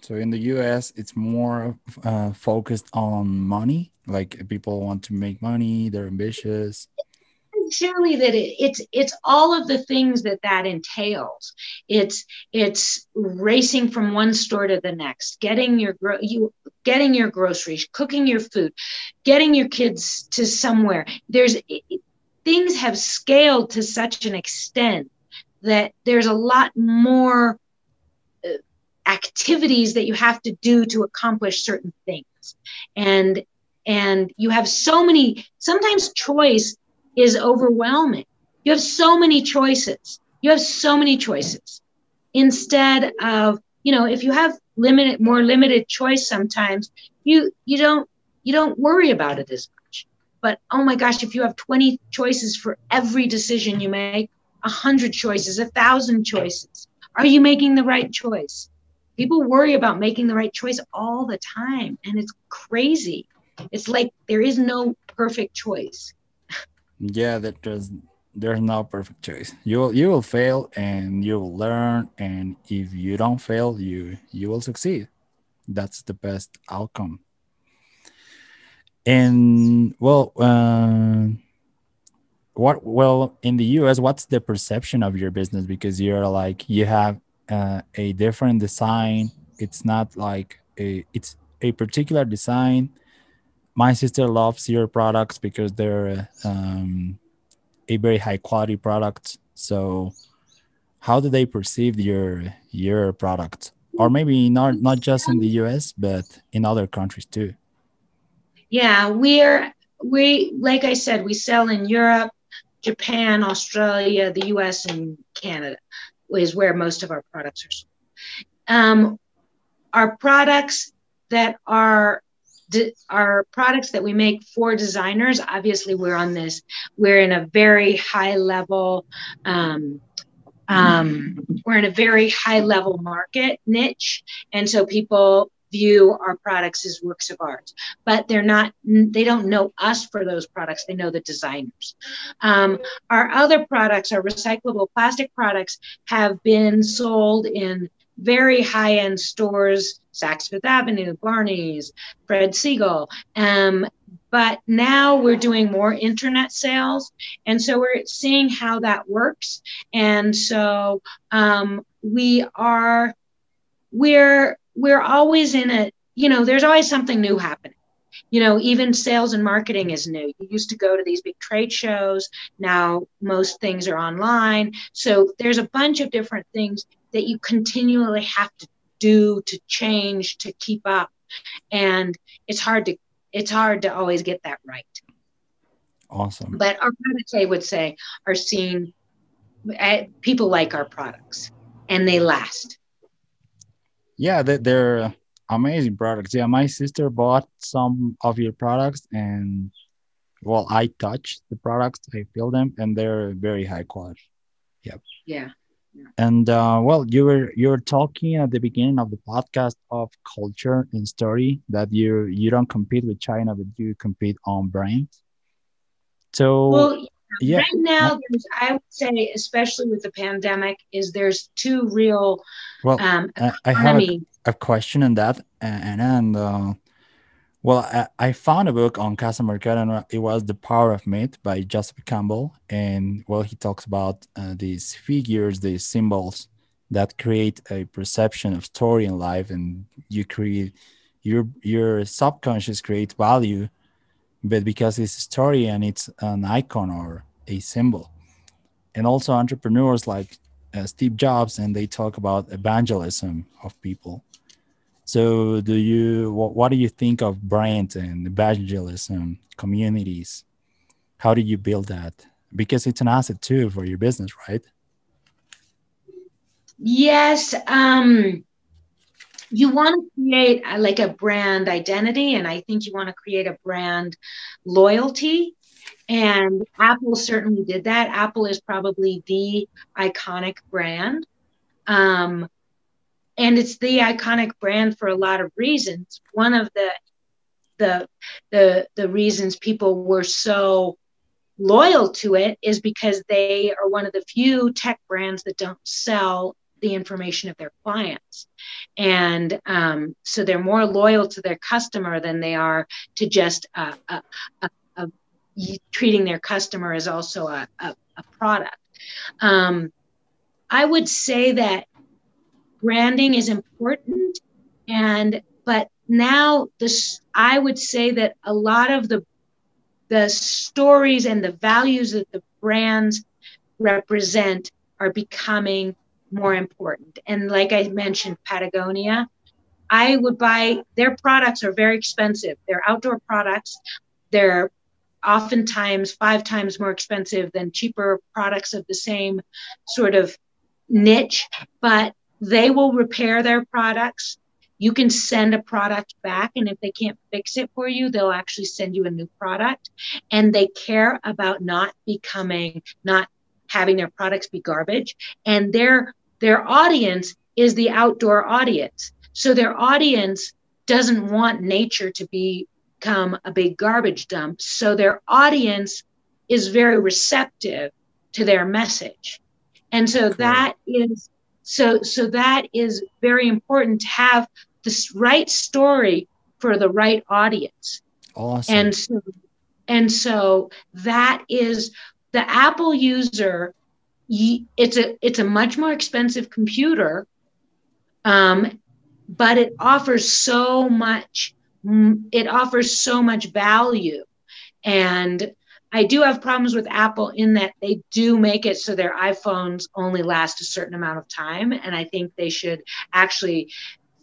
So in the US, it's more uh, focused on money. Like people want to make money, they're ambitious. Surely that it, it's it's all of the things that that entails. It's it's racing from one store to the next, getting your gro- you getting your groceries, cooking your food, getting your kids to somewhere. There's it, things have scaled to such an extent that there's a lot more activities that you have to do to accomplish certain things. And and you have so many sometimes choice is overwhelming. You have so many choices. You have so many choices. Instead of you know if you have limited more limited choice sometimes you you don't you don't worry about it as much. But oh my gosh if you have 20 choices for every decision you make 100 choices a thousand choices are you making the right choice people worry about making the right choice all the time and it's crazy. It's like there is no perfect choice. Yeah that does there's no perfect choice. You will you will fail and you will learn and if you don't fail you you will succeed. That's the best outcome. And well uh, what well in the us what's the perception of your business? Because you're like you have uh, a different design. It's not like a it's a particular design. My sister loves your products because they're um, a very high quality product. So, how do they perceive your your product, or maybe not not just in the U.S. but in other countries too? Yeah, we're we like I said, we sell in Europe, Japan, Australia, the U.S., and Canada is where most of our products are sold. Um, our products that are our products that we make for designers obviously we're on this we're in a very high level um, um, we're in a very high level market niche and so people view our products as works of art. But they're not they don't know us for those products. They know the designers. Um, our other products our recyclable plastic products have been sold in very high-end stores saks fifth avenue barney's fred segal. Um, but now we're doing more internet sales and so we're seeing how that works. And so um, we are we're we're always in a, you know, there's always something new happening. You know, even sales and marketing is new. You used to go to these big trade shows. Now most things are online. So there's a bunch of different things that you continually have to do to change to keep up. And it's hard to it's hard to always get that right. Awesome. But our products, I would say, are seen. Uh, people like our products, and they last. Yeah, they, they're amazing products. Yeah, my sister bought some of your products, and well, I touch the products, I feel them, and they're very high quality. Yep. Yeah. And uh, well, you were you were talking at the beginning of the podcast of culture and story that you you don't compete with China, but you compete on brand. So well, yeah, right now, there's, I would say, especially with the pandemic, is there's two real. Well, um, I have a, a, question on that, and and uh, well, I, I, found a book on Casa Mercado, and it was The Power of Myth by Joseph Campbell. And well, he talks about uh, these figures, these symbols that create a perception of story in life, and you create your your subconscious creates value, but because it's a story and it's an icon or a symbol. And also entrepreneurs like uh, Steve Jobs, and they talk about evangelism of people so, do you what, what do you think of brand and evangelism communities? How do you build that? Because it's an asset too for your business, right? Yes. Um, you want to create a, like a brand identity, and I think you want to create a brand loyalty. And Apple certainly did that. Apple is probably the iconic brand. Um, and it's the iconic brand for a lot of reasons. One of the the the the reasons people were so loyal to it is because they are one of the few tech brands that don't sell the information of their clients. And um, so they're more loyal to their customer than they are to just a, a, a, treating their customer as also a, product. Um, i would say that branding is important and but now this i would say that a lot of the the stories and the values that the brands represent are becoming more important and like i mentioned patagonia i would buy their products are very expensive they're outdoor products they're oftentimes five times more expensive than cheaper products of the same sort of niche but they will repair their products. You can send a product back, and if they can't fix it for you, they'll actually send you a new product. And they care about not becoming, not having their products be garbage. And their their audience is the outdoor audience. So their audience doesn't want nature to become a big garbage dump. So their audience is very receptive to their message. And so cool. that is so, so that is very important to have this right story for the right audience. Awesome. And so, and so that is the Apple user. It's a it's a much more expensive computer, um, but it offers so much. It offers so much value, and I do have problems with Apple in that they do make it so their iPhones only last a certain amount of time. And I think they should actually,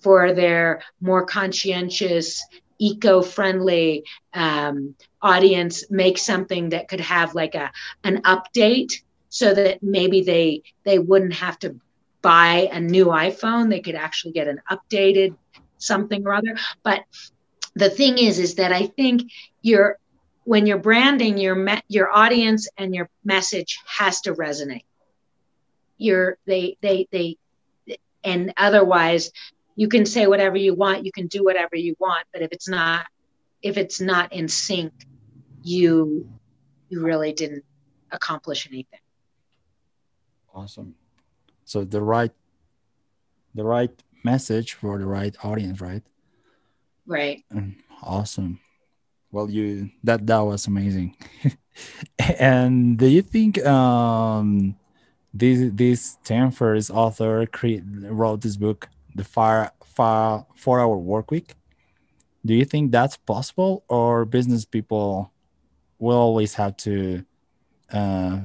for their more conscientious, eco friendly um, audience, make something that could have like a, an update so that maybe they they wouldn't have to buy a new iPhone. They could actually get an updated something or other. But the thing is, is that I think you're when you're branding your me- your audience and your message has to resonate you're they they they and otherwise you can say whatever you want you can do whatever you want but if it's not if it's not in sync you you really didn't accomplish anything awesome. So the right the right message for the right audience right? Right. Awesome. Well you that that was amazing. (laughs) And do you think um this this Ferriss author create, wrote this book the fire fire four hour work week? Do you think that's possible or business people will always have to uh,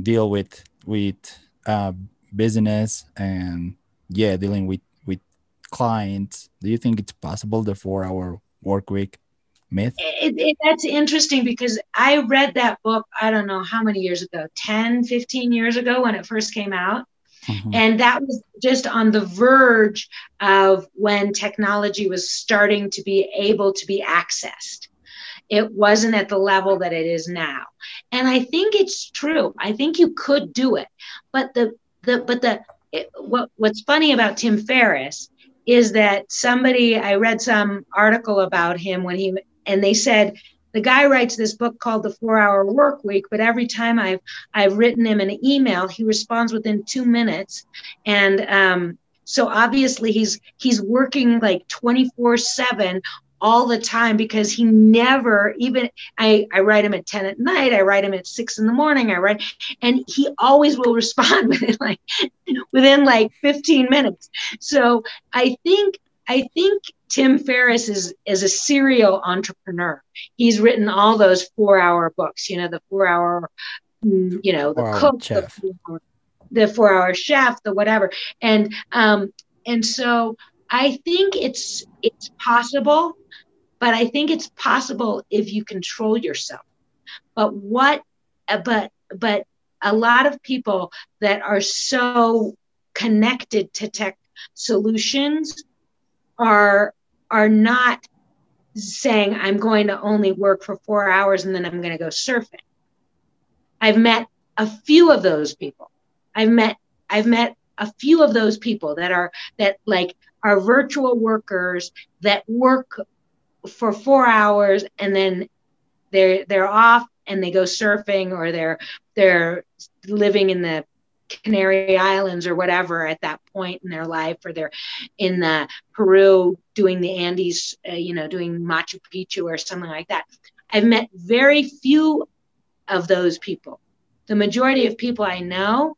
deal with with uh, business and yeah dealing with with clients do you think it's possible the four hour work week myth? It, it, that's interesting because I read that book, I don't know how many years ago, 10, 15 years ago when it first came out. Mm-hmm. And that was just on the verge of when technology was starting to be able to be accessed. It wasn't at the level that it is now. And I think it's true. I think you could do it. But the the but the it, what what's funny about Tim Ferriss is that somebody I read some article about him when he and they said the guy writes this book called the four hour work week but every time i've i've written him an email he responds within two minutes and um, so obviously he's he's working like 24 7 all the time because he never even I, I write him at 10 at night i write him at 6 in the morning i write and he always will (laughs) respond within like within like 15 minutes so i think i think Tim Ferriss is, is a serial entrepreneur. He's written all those four hour books, you know, the four hour, mm, you know, the wow, cook, chef. The, four, the four hour chef, the whatever. And, um, and so I think it's, it's possible, but I think it's possible if you control yourself. But what, but, but a lot of people that are so connected to tech solutions are are not saying I'm going to only work for four hours and then I'm going to go surfing. I've met a few of those people. I've met I've met a few of those people that are that like are virtual workers that work for four hours and then they're they're off and they go surfing or they're they're living in the Canary Islands or whatever at that point in their life, or they're in the Peru doing the Andes, uh, you know, doing Machu Picchu or something like that. I've met very few of those people. The majority of people I know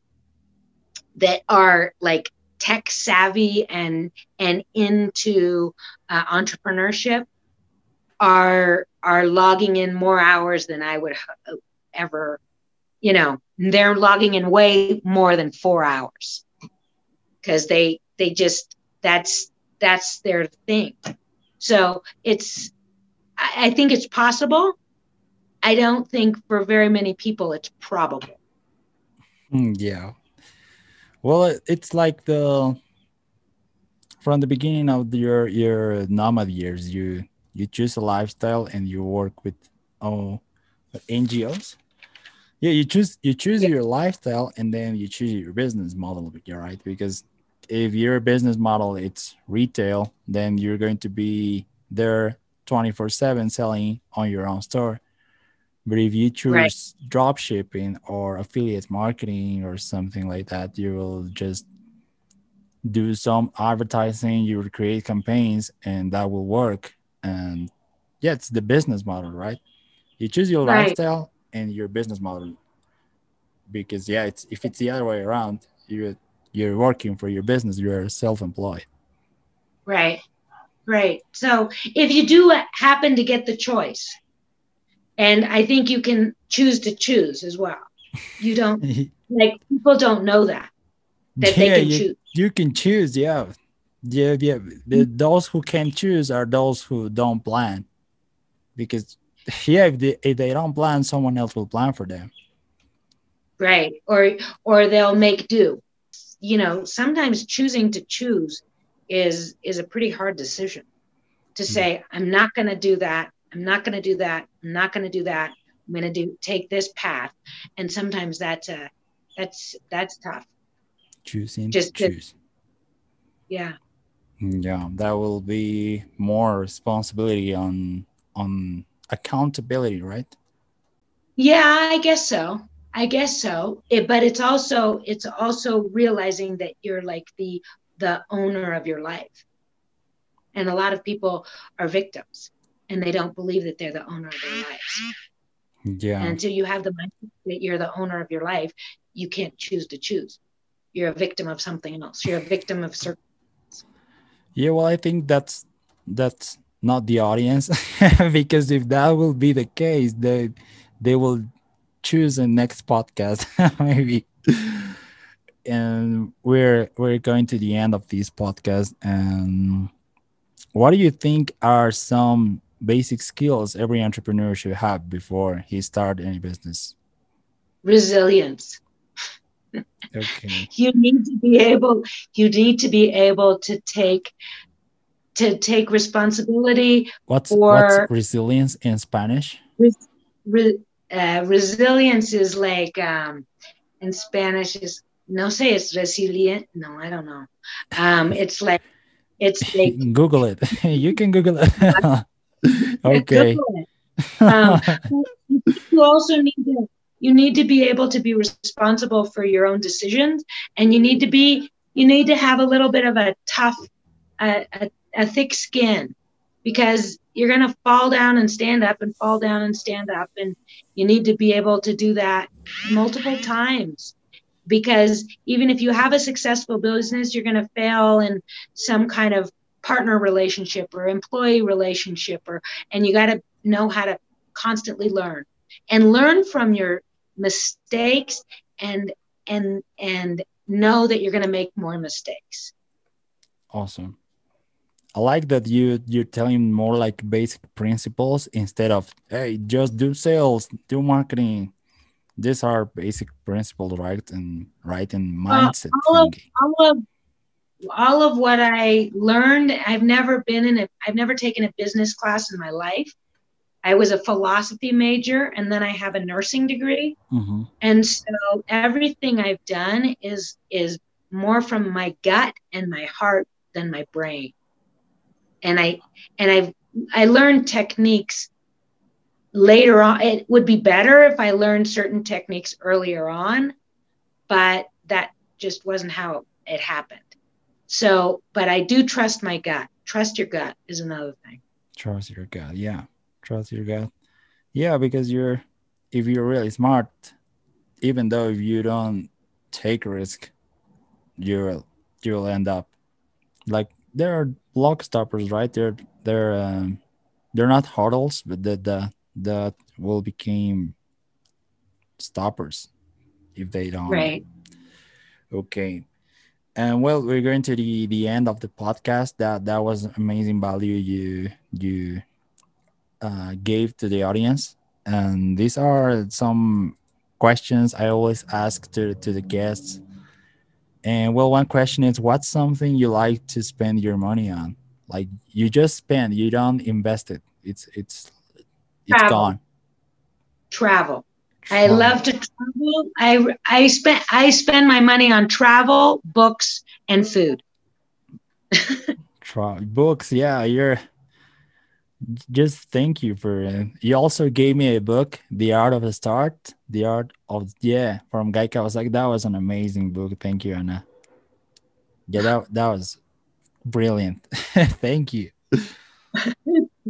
that are like tech savvy and and into uh, entrepreneurship are are logging in more hours than I would ever you know they're logging in way more than four hours. Because they they just that's that's their thing. So it's I, think it's possible. I don't think for very many people it's probable. Hmm, yeah. Well it's like the from the beginning of your your nomad years you you choose a lifestyle and you work with oh ngos yeah you choose you choose yeah. your lifestyle and then you choose your business model you're right because if your business model it's retail then you're going to be there 24 7 selling on your own store but if you choose right. drop shipping or affiliate marketing or something like that you will just do some advertising you will create campaigns and that will work and yeah it's the business model right? You choose your right. lifestyle and your business model. Because yeah it's if it's the other way around you're you're working for your business you're self-employed. Right. Right. So if you do happen to get the choice and i think you can choose to choose as well. You don't (laughs) like people don't know that that yeah, they can you, choose. you can choose yeah yeah yeah the, those who can choose are those who don't plan because yeah, if they, if they don't plan, someone else will plan for them. Right. Or or they'll make do. You know, sometimes choosing to choose is is a pretty hard decision. To hmm. say, I'm not gonna do that, I'm not gonna do that, I'm not gonna do that, I'm gonna do take this path. And sometimes that's a that's that's tough. Choosing just to choose. Yeah. Yeah, that will be more responsibility on on accountability, right? Yeah, I guess so. I guess so. It, but it's also it's also realizing that you're like the the owner of your life. And a lot of people are victims and they don't believe that they're the owner of their lives. Yeah. And until you have the mindset that you're the owner of your life, you can't choose to choose. You're a victim of something else. You're a victim of circumstances. Yeah, well, I think that's that's not the audience (laughs) because if that will be the case they they will choose a next podcast (laughs) maybe and we're we're going to the end of this podcast and what do you think are some basic skills every entrepreneur should have before he start any business? Resilience. Okay. (laughs) you need to be able you need to be able to take to take responsibility What's, for what's resilience in Spanish? res, re, uh, resilience is like um, in Spanish is no say it's resilient. No, I don't know. Um, (laughs) it's like it's like (laughs) Google it. you can Google it. okay. Google it. Um, you also need to you need to be able to be responsible for your own decisions, and you need to be you need to have a little bit of a tough, a, a, a thick skin, because you're going to fall down and stand up and fall down and stand up, and you need to be able to do that multiple times because even if you have a successful business, you're going to fail in some kind of partner relationship or employee relationship or and you got to know how to constantly learn and learn from your mistakes and and and know that you're going to make more mistakes Awesome. I like that you you're telling more like basic principles instead of hey just do sales, do marketing. These are basic principles, right? And right in uh, mindset all of, all of all of what i learned i've never been in a i've never taken a business class in my life i was a philosophy major and then i have a nursing degree Mhm. and so everything i've done is is more from my gut and my heart than my brain and i and i've i learned techniques later on it would be better if i learned certain techniques earlier on but that just wasn't how it happened so but i do trust my gut trust your gut is another thing Trust your gut. Yeah. Trust your gut. Yeah, because you're if you're really smart, even though if you don't take risk, you'll you'll end up like there are block stoppers, right? They're they're um, they're not hurdles, but that the that will become stoppers if they don't. right Okay. And well, we're going to the the end of the podcast. That that was amazing value you you uh, gave to the audience. And these are some questions I always ask to to the guests. And well, one question is, what's something you like to spend your money on? Like you just spend, you don't invest it. It's it's it's Travel. gone. travel I Travel. love to travel. I I spend I spend my money on travel, books, and food. (laughs) Try books. Yeah, you're just thank you for. You also gave me a book, The Art of the Start. The Art of yeah, from Guy like That was an amazing book. Thank you, Anna. Yeah, that that was brilliant. (laughs) thank you. (laughs)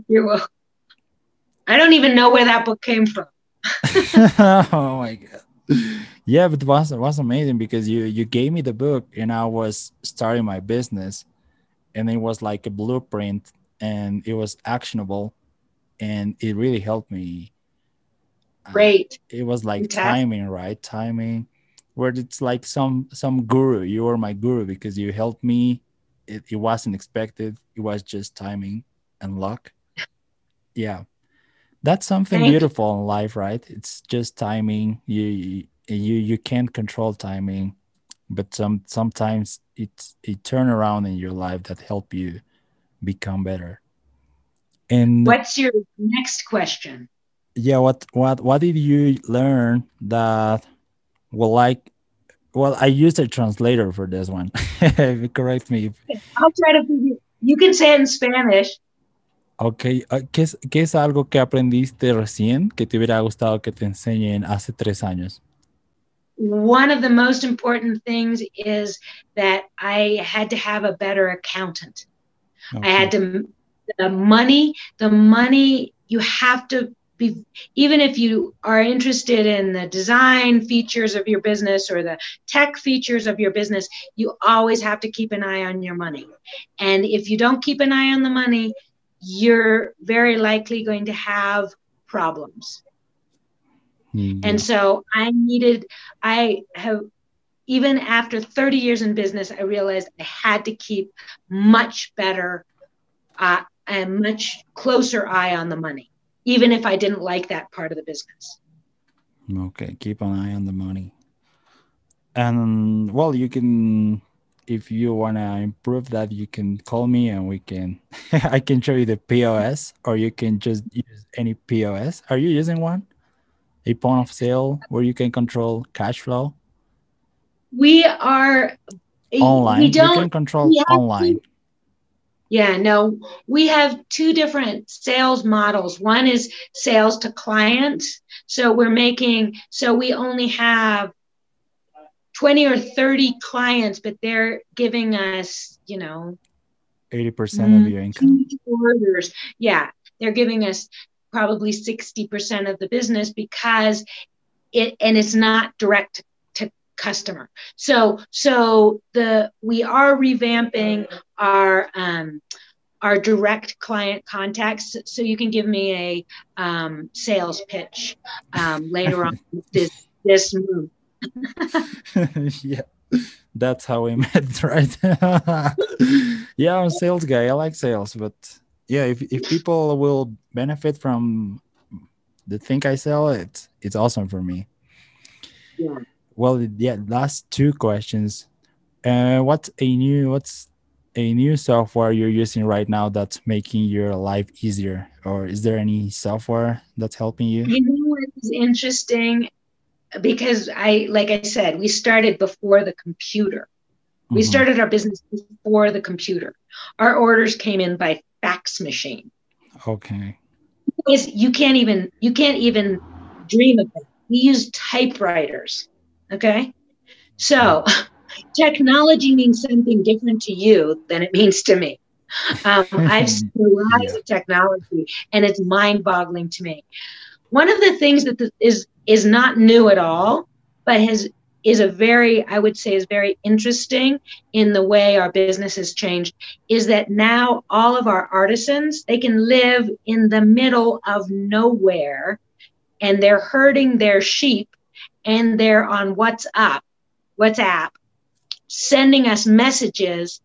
You're welcome. I don't even know where that book came from. (laughs) oh my god. Yeah, but it was it was amazing because you you gave me the book and I was starting my business and it was like a blueprint and it was actionable and it really helped me. Uh, Great. it was like Fantastic. timing, right? Timing where it's like some some guru. You were my guru because you helped me. It, it wasn't expected. It was just timing and luck. Yeah. That's something Thank you. beautiful in life, right? It's just timing. You you you, you can't control timing, but some sometimes it's a turnaround in your life that help you become better. And What's your next question? yeah what what what did you learn that well like well i used a translator for this one (laughs) correct me if- I'll try to figure. You can say it in Spanish. ok ah, ¿qué es, qué es algo que aprendiste recién que te hubiera gustado que te enseñen hace tres años One of the most important things is that I had to have a better accountant. I had to the money, the money you have to be even if you are interested in the design features of your business or the tech features of your business, you always have to keep an eye on your money. And if you don't keep an eye on the money, you're very likely going to have problems. Mm, And so I needed, I have, even after 30 years in business, I realized I had to keep much better uh, a much closer eye on the money, even if I didn't like that part of the business. Okay, keep an eye on the money. And well, you can if you want to improve that, you can call me and we can (laughs) I can show you the POS or you can just use any POS. Are you using one? A point of sale where you can control cash flow? We are online. We don't, can control online. Yeah, no, we have two different sales models. One is sales to clients. So we're making, so we only have 20 or 30 clients, but they're giving us, you know, 80% of your mm, income. Orders. Yeah, they're giving us probably 60% of the business because it, and it's not direct to customer. So, so the, we are revamping our, um, our direct client contacts. So you can give me a um, sales pitch um, later on (laughs) this this move. (laughs) yeah, that's how we (laughs) met, right? yeah, I'm a sales guy. I like sales, but yeah, if if people will benefit from the thing I sell, it's it's awesome for me. Yeah. Well, yeah. Last two questions. Uh, what's a new what's a new software you're using right now that's making your life easier? Or is there any software that's helping you? You know it's interesting? Because i like i said we started before the computer. We mm-hmm. started our business before the computer. Our orders came in by fax machine. Okay. You can't even you can't even dream of it. We use typewriters okay so (laughs) technology means something different to you than it means to me. Um, (laughs) I've seen the rise yeah. of technology, and it's mind-boggling to me. One of the things that is is not new at all, but has is a very, I would say, is very interesting in the way our business has changed. Is that now all of our artisans they can live in the middle of nowhere, and they're herding their sheep, and they're on WhatsApp, WhatsApp, sending us messages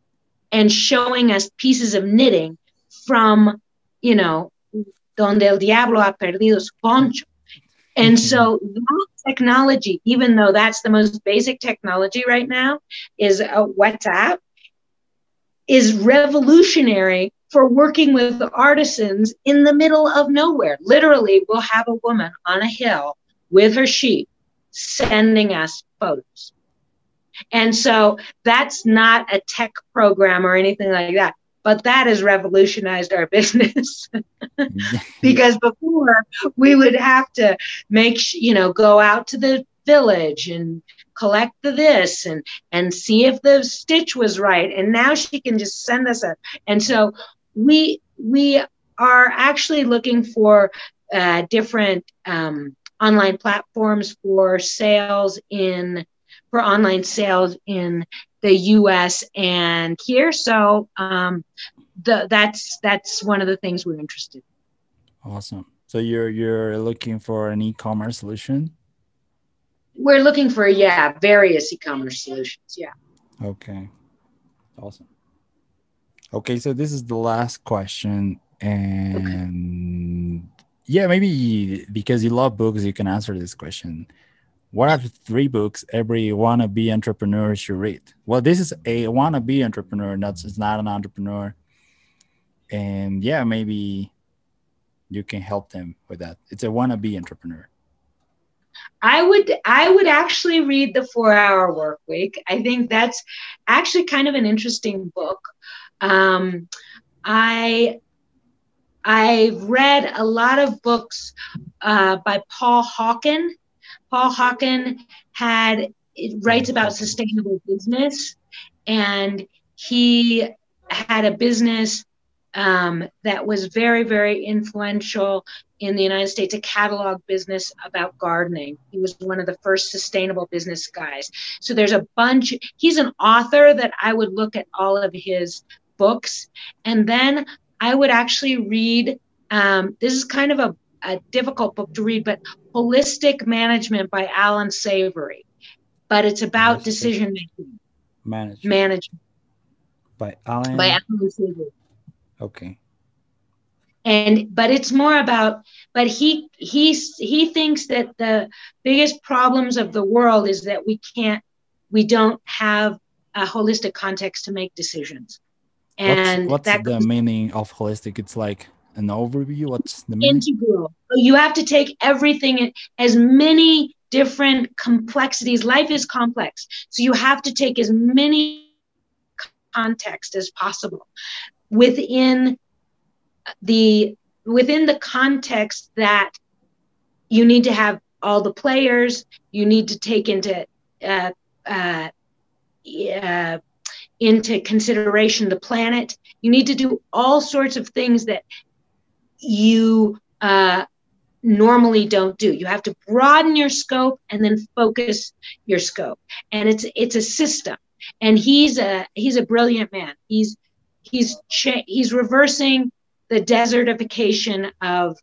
and showing us pieces of knitting from, you know, donde el diablo ha perdido su poncho. And mm-hmm. so that technology, even though that's the most basic technology right now, is a WhatsApp, is revolutionary for working with artisans in the middle of nowhere. Literally, we'll have a woman on a hill with her sheep sending us photos. And so that's not a tech program or anything like that, but that has revolutionized our (laughs) business. (laughs) because before we would have to make, you know, go out to the village and collect the this and and see if the stitch was right and now she can just send us a and so we we are actually looking for uh, different um, online platforms for sales in for online sales in the U.S. and here. So um, the, that's that's one of the things we're interested. in. Awesome. So you're you're looking for an e-commerce solution. We're looking for yeah various e-commerce solutions. Yeah. Okay. Awesome. Okay, so this is the last question, and okay. Yeah, maybe because you love books, you can answer this question what are three books every wannabe entrepreneur should read? Well, this is a wannabe entrepreneur, not it's not an entrepreneur. And yeah, maybe you can help them with that. It's a wannabe entrepreneur. I would I would actually read the Four Hour Work Week. I think that's actually kind of an interesting book. Um, I I've read a lot of books uh, by Paul Hawken Paul Hawken had writes about sustainable business, and he had a business um, that was very, very influential in the United States, a catalog business about gardening. He was one of the first sustainable business guys. So there's a bunch, he's an author that I would look at all of his books. And then I would actually read, um, this is kind of a a difficult book to read, but Holistic Management by Allan Savory. But it's about decision making. Management. Management. By Allan. By Allan Savory. Okay. and but it's more about but he he he thinks that the biggest problems of the world is that we can't we don't have a holistic context to make decisions and what's, what's the meaning of holistic? It's like an overview? What's the meaning? integral. You have to take everything as many different complexities. Life is complex. So you have to take as many context as possible within the within the context that you need to have all the players. You need to take into uh, uh, uh, into consideration the planet. You need to do all sorts of things that you uh, normally don't do. You have to broaden your scope and then focus your scope. And it's it's a system. And he's a he's a brilliant man. He's he's cha- he's reversing the desertification of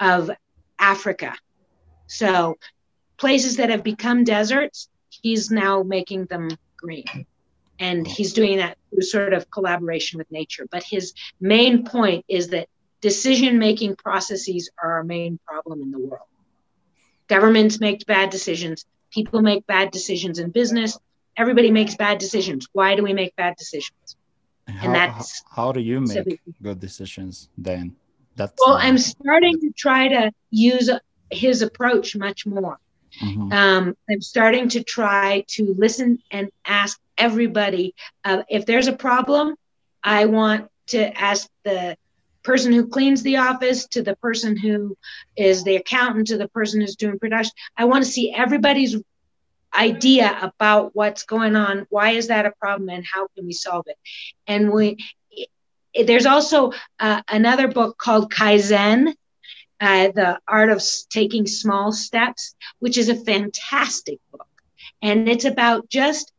of Africa. So places that have become deserts, he's now making them green. And he's doing that through sort of collaboration with nature. But his main point is that decision making processes are our main problem in the world. Governments make bad decisions, people make bad decisions in business, everybody makes bad decisions. Why do we make bad decisions? How, and that's how, how do you make good decisions then? That's well, I'm starting to try to use his approach much more. Mm-hmm. Um, I'm starting to try to listen and ask everybody uh, if there's a problem. I want to ask the person who cleans the office to the person who is the accountant to the person who's doing production. I want to see everybody's idea about what's going on why is that a problem and how can we solve it and we there's also uh, another book called kaizen uh, the art of taking small steps which is a fantastic book. And it's about just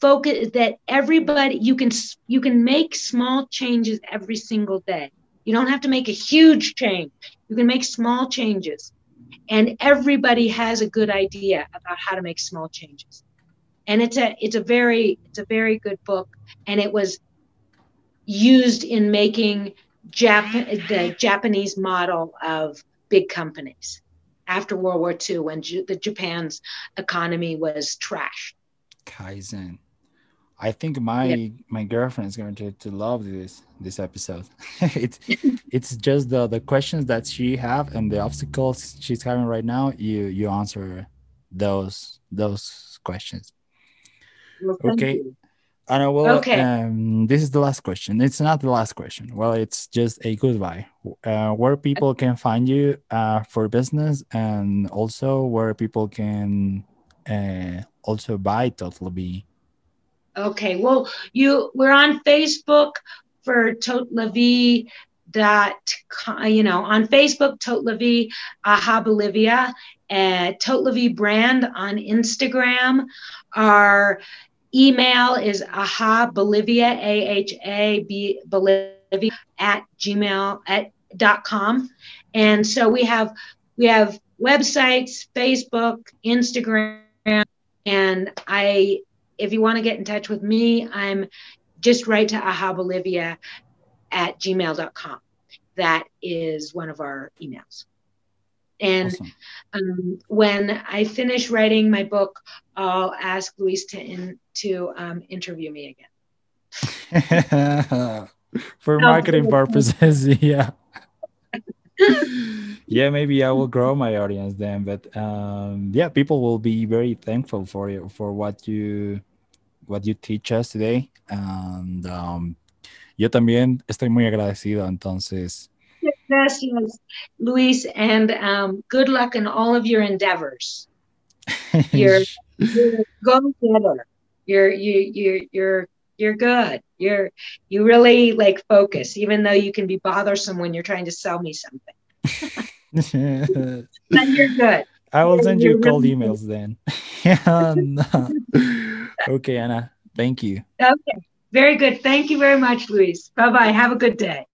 focus that everybody you can you can make small changes every single day. You don't have to make a huge change. You can make small changes. And everybody has a good idea about how to make small changes. And it's a it's a very it's a very good book. And it was used in making Jap- the Japanese model of big companies after World War II when J- the Japan's economy was trash. Kaizen. I think my yep. my girlfriend is going to, to love this this episode. (laughs) it's (laughs) it's just the the questions that she have and the obstacles she's having right now. You you answer those those questions. Well, okay. You. Anna, well, okay. Um, this is the last question. It's not the last question. Well, it's just a goodbye. Uh, where people can find you uh, for business, and also where people can uh, also buy Total Be Okay, well, you we're on Facebook for Tote La dot you know on Facebook Tote La Aha Bolivia and Tote La brand on Instagram. Our email is aha Bolivia A H A B Bolivia at gmail at dot com, and so we have we have websites, Facebook, Instagram, and I if you want to get in touch with me, I'm just write to aha Bolivia at gmail.com. That is one of our emails. And awesome. um, when I finish writing my book, I'll ask Luis to in, to um, interview me again. (laughs) For marketing purposes, (laughs) yeah. (laughs) yeah, maybe I will grow my audience then. But um, yeah, people will be very thankful for you for what you what you teach us today. And um, yo también estoy muy agradecido. Entonces. Gracias, Luis, and um, good luck in all of your endeavors. (laughs) You're, you're go getter. You're you you you're you're good. You're you really like focus, even though you can be bothersome when you're trying to sell me something. (laughs) but you're good. I will send you cold emails then. (laughs) okay, Anna. Thank you. Okay. Very good. Thank you very much, Luis. Bye bye. Have a good day.